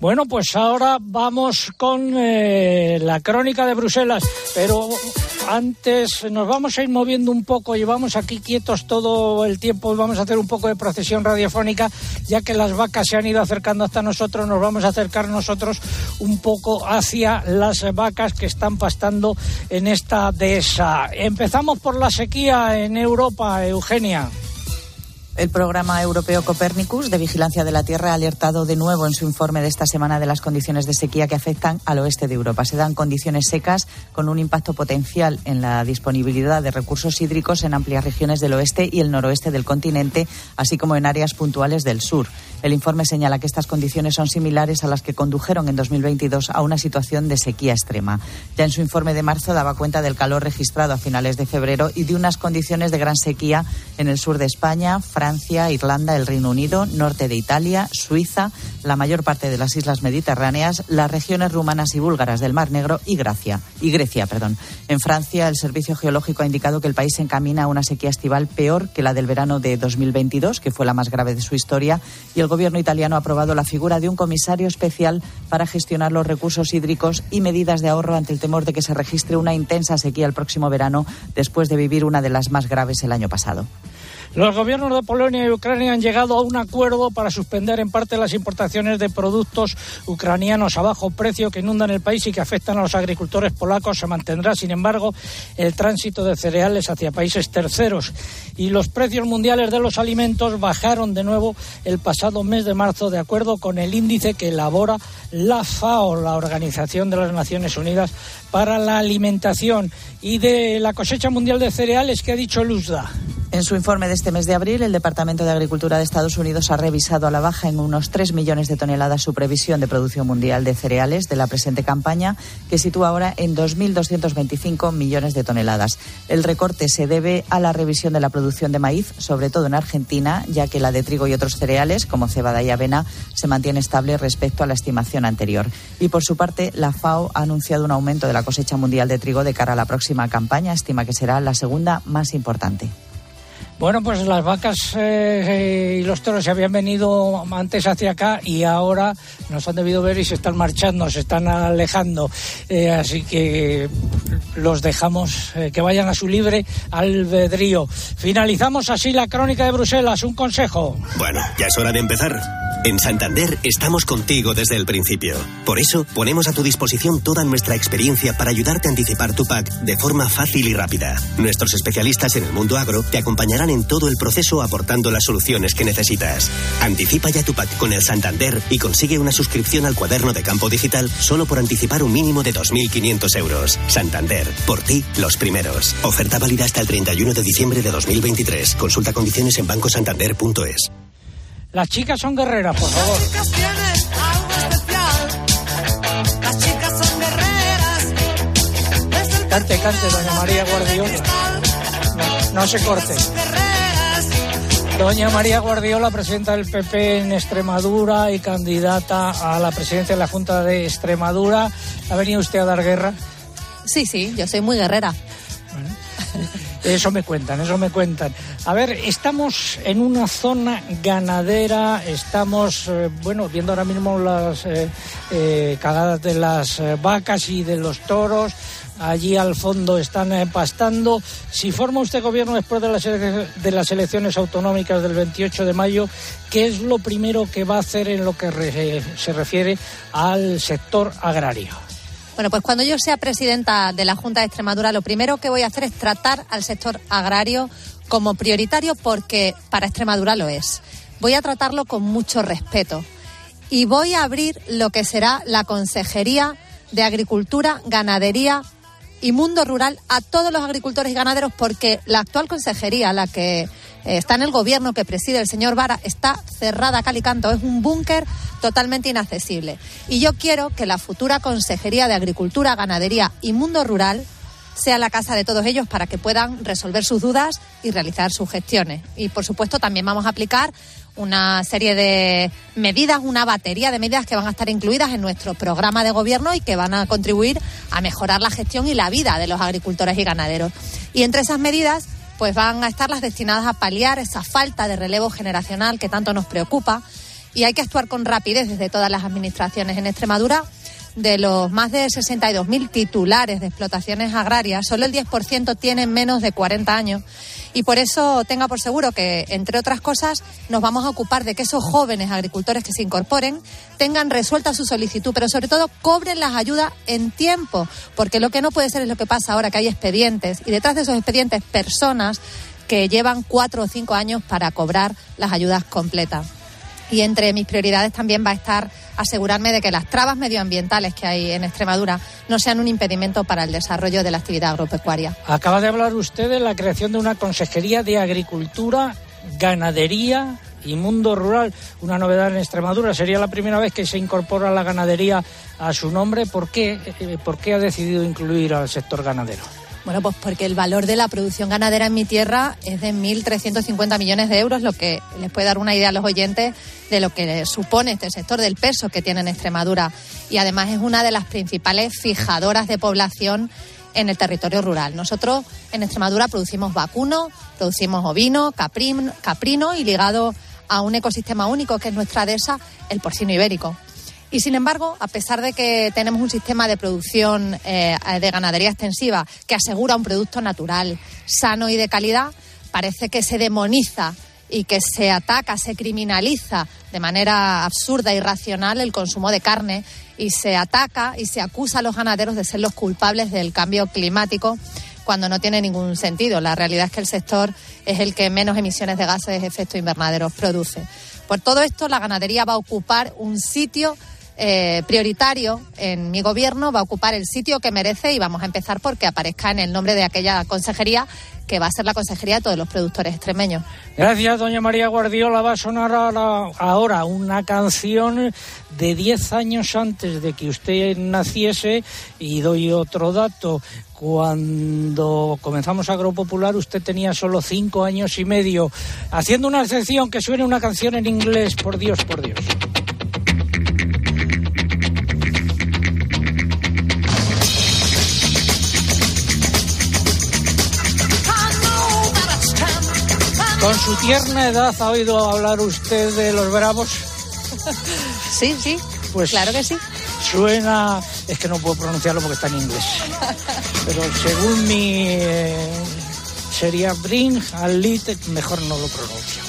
Bueno, pues ahora vamos con eh, la crónica de Bruselas, pero antes nos vamos a ir moviendo un poco, llevamos aquí quietos todo el tiempo vamos a hacer un poco de procesión radiofónica, ya que las vacas se han ido acercando hasta nosotros, nos vamos a acercar nosotros un poco hacia las vacas que están pastando en esta dehesa. Empezamos por la sequía en Europa, Eugenia. El programa europeo Copernicus de vigilancia de la Tierra ha alertado de nuevo en su informe de esta semana de las condiciones de sequía que afectan al oeste de Europa. Se dan condiciones secas con un impacto potencial en la disponibilidad de recursos hídricos en amplias regiones del oeste y el noroeste del continente, así como en áreas puntuales del sur. El informe señala que estas condiciones son similares a las que condujeron en 2022 a una situación de sequía extrema. Ya en su informe de marzo daba cuenta del calor registrado a finales de febrero y de unas condiciones de gran sequía en el sur de España, Francia, Irlanda, el Reino Unido, norte de Italia, Suiza, la mayor parte de las islas mediterráneas, las regiones rumanas y búlgaras del Mar Negro y Gracia, y Grecia, perdón. En Francia, el Servicio Geológico ha indicado que el país se encamina a una sequía estival peor que la del verano de 2022, que fue la más grave de su historia, y el gobierno italiano ha aprobado la figura de un comisario especial para gestionar los recursos hídricos y medidas de ahorro ante el temor de que se registre una intensa sequía el próximo verano, después de vivir una de las más graves el año pasado. Los gobiernos de Polonia y Ucrania han llegado a un acuerdo para suspender en parte las importaciones de productos ucranianos a bajo precio que inundan el país y que afectan a los agricultores polacos. Se mantendrá, sin embargo, el tránsito de cereales hacia países terceros. Y los precios mundiales de los alimentos bajaron de nuevo el pasado mes de marzo, de acuerdo con el índice que elabora la FAO, la Organización de las Naciones Unidas para la Alimentación. Y de la cosecha mundial de cereales, que ha dicho Luzda? En su informe de este mes de abril, el Departamento de Agricultura de Estados Unidos ha revisado a la baja en unos 3 millones de toneladas su previsión de producción mundial de cereales de la presente campaña, que sitúa ahora en 2.225 millones de toneladas. El recorte se debe a la revisión de la producción de maíz, sobre todo en Argentina, ya que la de trigo y otros cereales, como cebada y avena, se mantiene estable respecto a la estimación anterior. Y por su parte, la FAO ha anunciado un aumento de la cosecha mundial de trigo de cara a la próxima campaña, estima que será la segunda más importante. Bueno, pues las vacas eh, y los toros se habían venido antes hacia acá y ahora nos han debido ver y se están marchando, se están alejando. Eh, así que los dejamos eh, que vayan a su libre albedrío. Finalizamos así la crónica de Bruselas. Un consejo. Bueno, ya es hora de empezar. En Santander estamos contigo desde el principio. Por eso ponemos a tu disposición toda nuestra experiencia para ayudarte a anticipar tu PAC de forma fácil y rápida. Nuestros especialistas en el mundo agro te acompañarán en todo el proceso aportando las soluciones que necesitas. Anticipa ya tu PAC con el Santander y consigue una suscripción al cuaderno de campo digital solo por anticipar un mínimo de 2.500 euros. Santander, por ti, los primeros. Oferta válida hasta el 31 de diciembre de 2023. Consulta condiciones en bancosantander.es. Las chicas son guerreras, por favor. chicas tienen algo especial. Las chicas son guerreras. Cante, cante, doña María Guardiola. No, no se corte. Doña María Guardiola, presidenta del PP en Extremadura y candidata a la presidencia de la Junta de Extremadura. ¿Ha venido usted a dar guerra? Sí, sí, yo soy muy guerrera. Eso me cuentan, eso me cuentan. A ver, estamos en una zona ganadera, estamos, eh, bueno, viendo ahora mismo las eh, eh, cagadas de las eh, vacas y de los toros. Allí al fondo están pastando. Si forma usted gobierno después de las, elecciones autonómicas del 28 de mayo, ¿qué es lo primero que va a hacer en lo que se refiere al sector agrario? Bueno, pues cuando yo sea presidenta de la Junta de Extremadura, lo primero que voy a hacer es tratar al sector agrario como prioritario porque para Extremadura lo es. Voy a tratarlo con mucho respeto y voy a abrir lo que será la Consejería de Agricultura, Ganadería y Mundo Rural a todos los agricultores y ganaderos porque la actual consejería, la que eh, está en el gobierno que preside el señor Vara, está cerrada cal y canto. Es un búnker totalmente inaccesible. Y yo quiero que la futura Consejería de Agricultura, Ganadería y Mundo Rural sea la casa de todos ellos para que puedan resolver sus dudas y realizar sus gestiones. Y por supuesto también vamos a aplicar una serie de medidas, una batería de medidas que van a estar incluidas en nuestro programa de gobierno y que van a contribuir a mejorar la gestión y la vida de los agricultores y ganaderos. Y entre esas medidas pues van a estar las destinadas a paliar esa falta de relevo generacional que tanto nos preocupa y hay que actuar con rapidez desde todas las administraciones en Extremadura. De los más de 62.000 titulares de explotaciones agrarias, solo el 10% tienen menos de 40 años. Y por eso tenga por seguro que, entre otras cosas, nos vamos a ocupar de que esos jóvenes agricultores que se incorporen tengan resuelta su solicitud, pero sobre todo cobren las ayudas en tiempo, porque lo que no puede ser es lo que pasa ahora, que hay expedientes y detrás de esos expedientes personas que llevan cuatro o cinco años para cobrar las ayudas completas. Y entre mis prioridades también va a estar asegurarme de que las trabas medioambientales que hay en Extremadura no sean un impedimento para el desarrollo de la actividad agropecuaria. Acaba de hablar usted de la creación de una consejería de agricultura, ganadería y mundo rural, una novedad en Extremadura. Sería la primera vez que se incorpora la ganadería a su nombre. ¿Por qué, eh, ¿Por qué ha decidido incluir al sector ganadero? Bueno, pues porque el valor de la producción ganadera en mi tierra es de 1.350 millones de euros, lo que les puede dar una idea a los oyentes de lo que supone este sector, del peso que tiene en Extremadura. Y además es una de las principales fijadoras de población en el territorio rural. Nosotros en Extremadura producimos vacuno, producimos ovino, caprim- caprino y ligado a un ecosistema único que es nuestra dehesa, el porcino ibérico. Y sin embargo, a pesar de que tenemos un sistema de producción eh, de ganadería extensiva que asegura un producto natural, sano y de calidad, parece que se demoniza y que se ataca, se criminaliza de manera absurda y racional el consumo de carne y se ataca y se acusa a los ganaderos de ser los culpables del cambio climático cuando no tiene ningún sentido. La realidad es que el sector es el que menos emisiones de gases de efecto invernadero produce. Por todo esto, la ganadería va a ocupar un sitio eh, prioritario en mi gobierno, va a ocupar el sitio que merece y vamos a empezar porque aparezca en el nombre de aquella consejería que va a ser la consejería de todos los productores extremeños. Gracias, doña María Guardiola. Va a sonar ahora, una canción de 10 años antes de que usted naciese. Y doy otro dato. Cuando comenzamos Agropopular, usted tenía solo 5 años y medio. Haciendo una excepción, que suene una canción en inglés, por Dios, por Dios. Su tierna edad ha oído hablar usted de los bravos. Sí, sí. Pues claro que sí. Suena, es que no puedo pronunciarlo porque está en inglés. Pero según mi eh, sería Bring al Lit, mejor no lo pronuncio.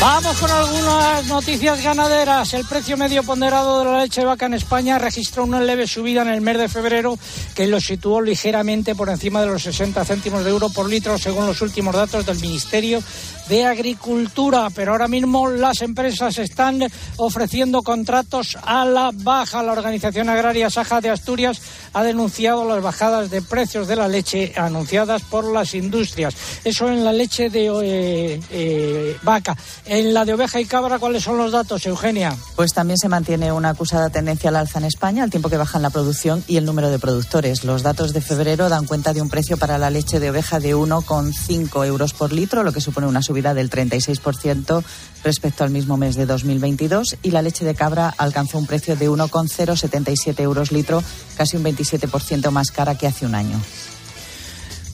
Vamos con algunas noticias ganaderas. El precio medio ponderado de la leche de vaca en España registró una leve subida en el mes de febrero que lo situó ligeramente por encima de los 60 céntimos de euro por litro según los últimos datos del Ministerio de Agricultura. Pero ahora mismo las empresas están ofreciendo contratos a la baja. La Organización Agraria Saja de Asturias ha denunciado las bajadas de precios de la leche anunciadas por las industrias. Eso en la leche de eh, eh, vaca. En la de oveja y cabra, ¿cuáles son los datos, Eugenia? Pues también se mantiene una acusada tendencia al alza en España, al tiempo que bajan la producción y el número de productores. Los datos de febrero dan cuenta de un precio para la leche de oveja de 1,5 euros por litro, lo que supone una subida del 36% respecto al mismo mes de 2022, y la leche de cabra alcanzó un precio de 1,077 euros litro, casi un 27% más cara que hace un año.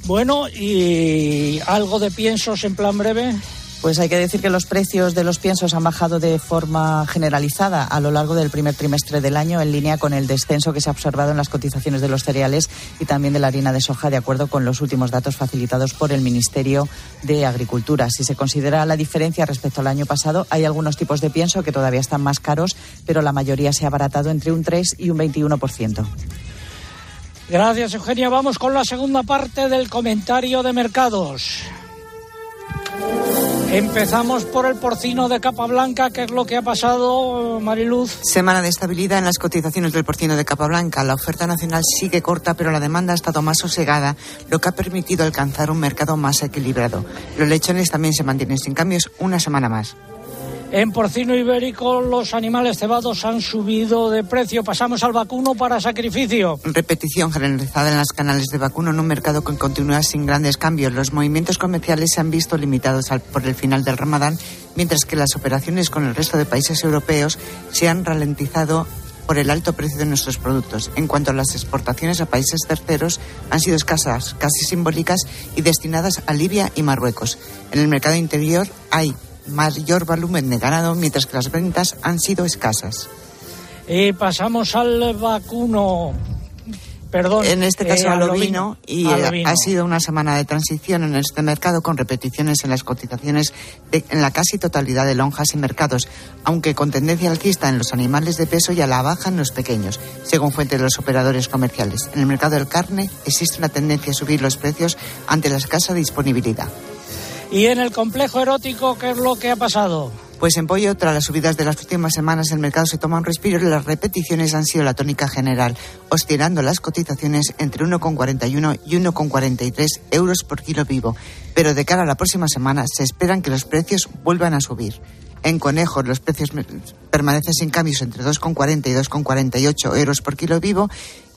Bueno, y algo de piensos en plan breve. Pues hay que decir que los precios de los piensos han bajado de forma generalizada a lo largo del primer trimestre del año, en línea con el descenso que se ha observado en las cotizaciones de los cereales y también de la harina de soja, de acuerdo con los últimos datos facilitados por el Ministerio de Agricultura. Si se considera la diferencia respecto al año pasado, hay algunos tipos de pienso que todavía están más caros, pero la mayoría se ha abaratado entre un 3 y un 21%. Gracias, Eugenia. Vamos con la segunda parte del comentario de mercados. Empezamos por el porcino de capa blanca, ¿qué es lo que ha pasado, Mariluz? Semana de estabilidad en las cotizaciones del porcino de capa blanca. La oferta nacional sigue corta, pero la demanda ha estado más sosegada, lo que ha permitido alcanzar un mercado más equilibrado. Los lechones también se mantienen sin cambios una semana más. En porcino ibérico los animales cebados han subido de precio. Pasamos al vacuno para sacrificio. Repetición generalizada en los canales de vacuno en un mercado que continúa sin grandes cambios. Los movimientos comerciales se han visto limitados al- por el final del Ramadán, mientras que las operaciones con el resto de países europeos se han ralentizado por el alto precio de nuestros productos. En cuanto a las exportaciones a países terceros, han sido escasas, casi simbólicas y destinadas a Libia y Marruecos. En el mercado interior hay mayor volumen de ganado, mientras que las ventas han sido escasas. Y pasamos al vacuno. Perdón. En este caso eh, al ovino, y eh, ha sido una semana de transición en este mercado con repeticiones en las cotizaciones de- en la casi totalidad de lonjas y mercados, aunque con tendencia alcista en los animales de peso y a la baja en los pequeños, según fuentes de los operadores comerciales. En el mercado del carne existe una tendencia a subir los precios ante la escasa disponibilidad. Y en el complejo erótico, ¿qué es lo que ha pasado? Pues en pollo, tras las subidas de las últimas semanas, el mercado se toma un respiro y las repeticiones han sido la tónica general, oscilando las cotizaciones entre 1,41 y 1,43 euros por kilo vivo. Pero de cara a la próxima semana se esperan que los precios vuelvan a subir. En conejos los precios permanecen sin cambios entre 2,40 y 2,48 euros por kilo vivo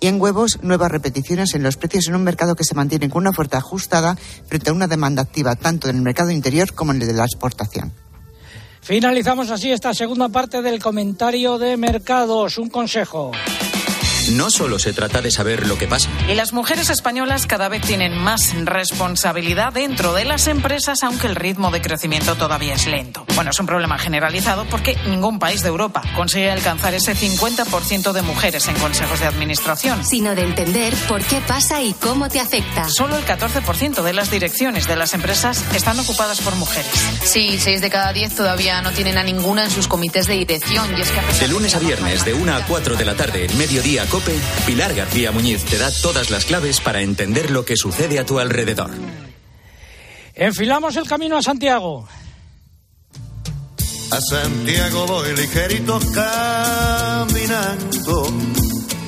y en huevos nuevas repeticiones en los precios en un mercado que se mantiene con una oferta ajustada frente a una demanda activa tanto en el mercado interior como en el de la exportación. Finalizamos así esta segunda parte del comentario de mercados. Un consejo. No solo se trata de saber lo que pasa. Y las mujeres españolas cada vez tienen más responsabilidad dentro de las empresas, aunque el ritmo de crecimiento todavía es lento. Bueno, es un problema generalizado porque ningún país de Europa consigue alcanzar ese 50% de mujeres en consejos de administración. Sino de entender por qué pasa y cómo te afecta. Solo el 14% de las direcciones de las empresas están ocupadas por mujeres. Sí, 6 de cada 10 todavía no tienen a ninguna en sus comités de dirección. Y es que a pesar De lunes a viernes, de 1 a 4 de la tarde, en Mediodía Cope, Pilar García Muñiz te da todas las claves para entender lo que sucede a tu alrededor. Enfilamos el camino a Santiago. A Santiago voy ligerito caminando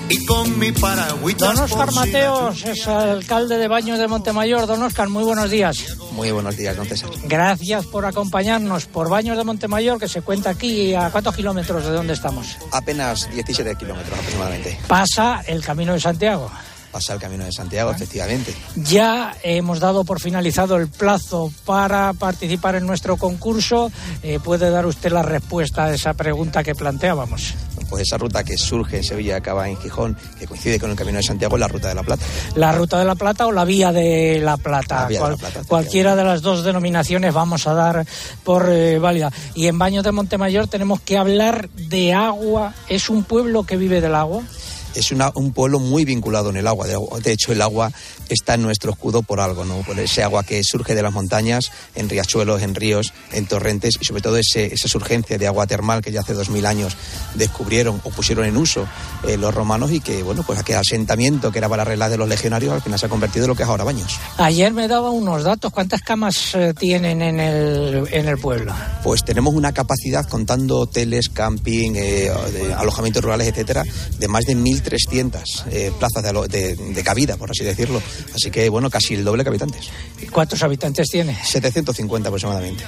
y con mi paragüita. Don Oscar Mateos es alcalde de Baños de Montemayor. Don Oscar, muy buenos días. Muy buenos días, don César. Gracias por acompañarnos por Baños de Montemayor, que se cuenta aquí a cuántos kilómetros de donde estamos. Apenas 17 kilómetros aproximadamente. Pasa el camino de Santiago. Pasa el camino de Santiago, efectivamente. Ya hemos dado por finalizado el plazo para participar en nuestro concurso. Eh, ¿Puede dar usted la respuesta a esa pregunta que planteábamos? Pues esa ruta que surge en Sevilla y acaba en Gijón, que coincide con el Camino de Santiago, es la Ruta de la Plata. La Ruta de la Plata o la Vía de la Plata. La de la Plata, cualquiera de las dos denominaciones vamos a dar por eh, válida. Y en Baños de Montemayor tenemos que hablar de agua. ¿Es un pueblo que vive del agua? Es una- un pueblo muy vinculado en el agua. De, hecho, el agua está en nuestro escudo por algo, ¿no? Por ese agua que surge de las montañas, en riachuelos, en ríos, en torrentes y sobre todo ese, esa surgencia de agua termal que ya hace dos mil años descubrieron o pusieron en uso eh, los romanos y que, bueno, pues aquel asentamiento que era para arreglar de los legionarios al final se ha convertido en lo que es ahora Baños. Ayer me daba unos datos. ¿Cuántas camas eh, tienen en el, en el pueblo? Pues tenemos una capacidad, contando hoteles, camping, eh, alojamientos rurales, etcétera, de más de 1.300 eh, plazas de- de cabida, por así decirlo. Así que, bueno, casi el doble que habitantes. ¿Y ¿Cuántos habitantes tiene? 750 aproximadamente.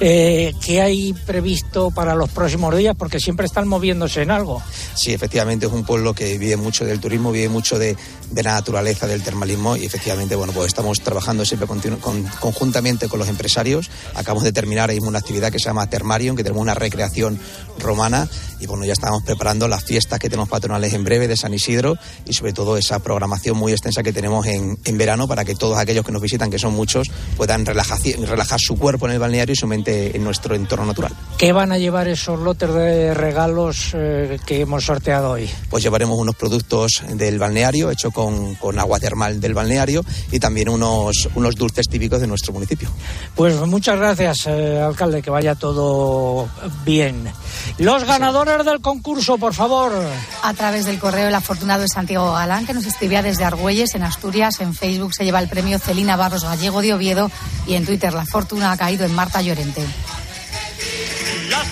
Eh, ¿Qué hay previsto para los próximos días? Porque siempre están moviéndose en algo. Sí, efectivamente es un pueblo que vive mucho del turismo, vive mucho de, de la naturaleza, del termalismo y efectivamente, bueno, pues estamos trabajando siempre con- conjuntamente con los empresarios. Acabamos de terminar ahí una actividad que se llama Termarium, que tenemos una recreación romana y bueno, ya estamos preparando las fiestas que tenemos patronales en breve de San Isidro y sobre todo esa programación muy extensa que tenemos en, en verano para que todos aquellos que nos visitan, que son muchos, puedan relajar su cuerpo en el balneario y su mente en nuestro entorno natural. ¿Qué van a llevar esos lotes de regalos eh, que hemos sorteado hoy? pues llevaremos unos productos del balneario hecho con, con agua termal del balneario y también unos, unos dulces típicos de nuestro municipio. Pues muchas gracias, eh, alcalde, que vaya todo bien. Los ganadores del concurso, por favor. A través del correo El afortunado es Santiago Galán, que nos escribía desde Argüelles, en Asturias. En Facebook se lleva el premio Celina Barros Gallego de Oviedo y en Twitter la fortuna ha caído en Marta Llorente.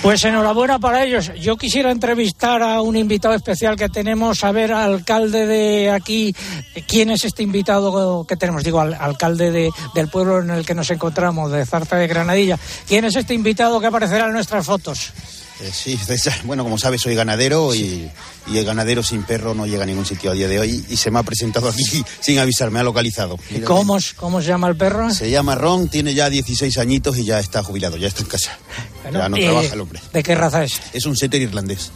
Pues enhorabuena para ellos. Yo quisiera entrevistar a un invitado especial que tenemos, a ver, alcalde de aquí, ¿quién es este invitado que tenemos? Digo, al, alcalde de- del pueblo en el que nos encontramos, de Zarza de Granadilla. ¿Quién es este invitado que aparecerá en nuestras fotos? Eh, sí, César. bueno, como sabes, soy ganadero y, y el ganadero sin perro no llega a ningún sitio a día de hoy y se me ha presentado aquí sin avisar, me ha localizado. Mira, ¿Cómo, ¿Cómo se llama el perro? Se llama Ron, tiene ya 16 añitos y ya está jubilado, ya está en casa. ya no eh, trabaja el hombre. ¿De qué raza es? Es un setter irlandés.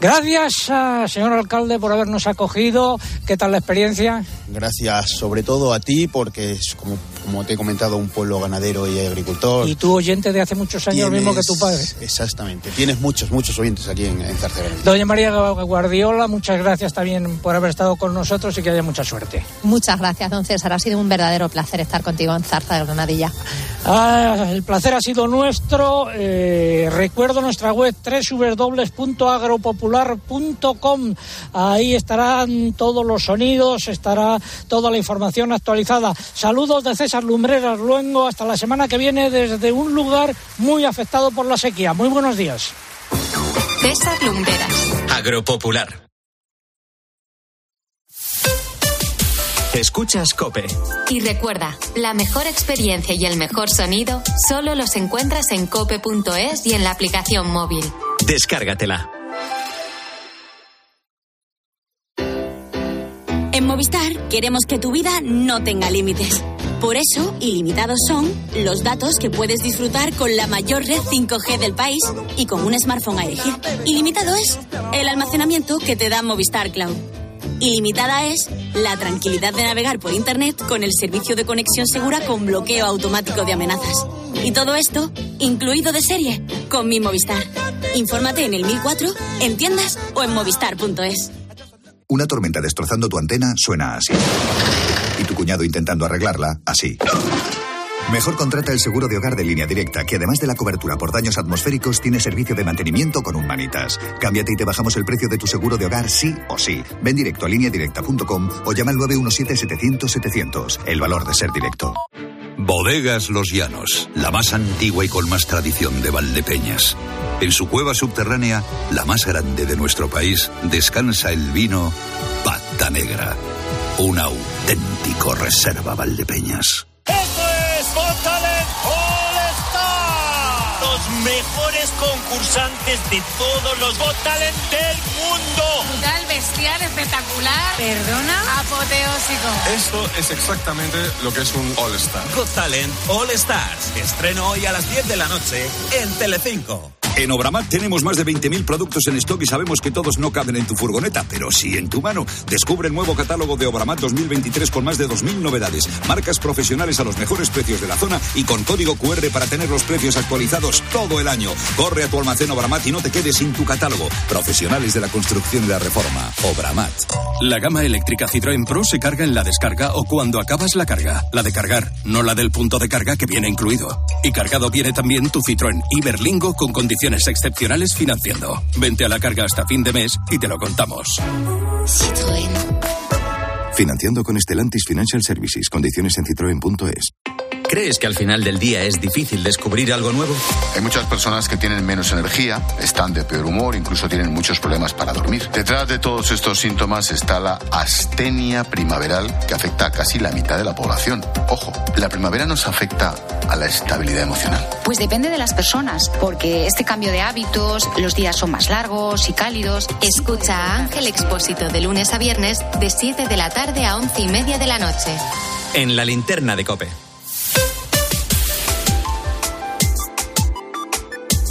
Gracias, ah, señor alcalde, por habernos acogido. ¿Qué tal la experiencia? Gracias sobre todo a ti porque es, como, como te he comentado, un pueblo ganadero y agricultor. Y tú, oyente de hace muchos años, Tienes- mismo que tu padre. Exactamente. Tienes muchos, muchos oyentes aquí en, en. Doña María Guardiola, muchas gracias también por haber estado con nosotros y que haya mucha suerte. Muchas gracias, don César. Ha sido un verdadero placer estar contigo en Zarza de Granadilla. Ah, el placer ha sido nuestro. Eh, recuerdo nuestra web www.agropopular.com. Ahí estarán todos los sonidos, estará toda la información actualizada. Saludos de César Lumbreras Luengo. Hasta la semana que viene desde un lugar muy afectado por la sequía. Muy buenos días. César Lumberas. Agropopular. Escuchas Cope. Y recuerda, la mejor experiencia y el mejor sonido solo los encuentras en cope.es y en la aplicación móvil. Descárgatela. En Movistar queremos que tu vida no tenga límites. Por eso, ilimitados son los datos que puedes disfrutar con la mayor red 5G del país y con un smartphone a elegir. Ilimitado es el almacenamiento que te da Movistar Cloud. Ilimitada es la tranquilidad de navegar por Internet con el servicio de conexión segura con bloqueo automático de amenazas. Y todo esto incluido de serie con mi Movistar. Infórmate en el 1004, en tiendas o en movistar.es. Una tormenta destrozando tu antena suena así. Tu cuñado intentando arreglarla, así. Mejor contrata el seguro de hogar de línea directa, que además de la cobertura por daños atmosféricos, tiene servicio de mantenimiento con un manitas. Cámbiate y te bajamos el precio de tu seguro de hogar sí o sí. Ven directo a lineadirecta.com o llama al 917-700-700. El valor de ser directo. Bodegas Los Llanos, la más antigua y con más tradición de Valdepeñas. En su cueva subterránea, la más grande de nuestro país, descansa el vino Pata Negra, un auténtico reserva Valdepeñas. ¡Esto es Got Talent All Star! Los mejores concursantes de todos los Got Talent del mundo. Brutal, bestial, espectacular. Perdona, apoteósico. Esto es exactamente lo que es un All Star. Got Talent All Stars. Estreno hoy a las 10 de la noche en Telecinco. En Obramat tenemos más de 20.000 productos en stock y sabemos que todos no caben en tu furgoneta, pero sí en tu mano. Descubre el nuevo catálogo de Obramat 2023 con más de 2.000 novedades, marcas profesionales a los mejores precios de la zona y con código QR para tener los precios actualizados todo el año. Corre a tu almacén Obramat y no te quedes sin tu catálogo. Profesionales de la construcción y la reforma. Obramat. La gama eléctrica Citroën Pro se carga en la descarga o cuando acabas la carga. La de cargar, no la del punto de carga que viene incluido. Y cargado viene también tu Citroën Iberlingo con condiciones excepcionales financiando. Vente a la carga hasta fin de mes y te lo contamos. Financiando con Estelantis Financial Services. Condiciones en citroen.es. ¿Crees que al final del día es difícil descubrir algo nuevo? Hay muchas personas que tienen menos energía, están de peor humor, incluso tienen muchos problemas para dormir. Detrás de todos estos síntomas está la astenia primaveral que afecta a casi la mitad de la población. Ojo, la primavera nos afecta a la estabilidad emocional. Pues depende de las personas, porque este cambio de hábitos, los días son más largos y cálidos. Escucha a Ángel Expósito de lunes a viernes de 7 de la tarde a 11 y media de la noche. En la linterna de Cope.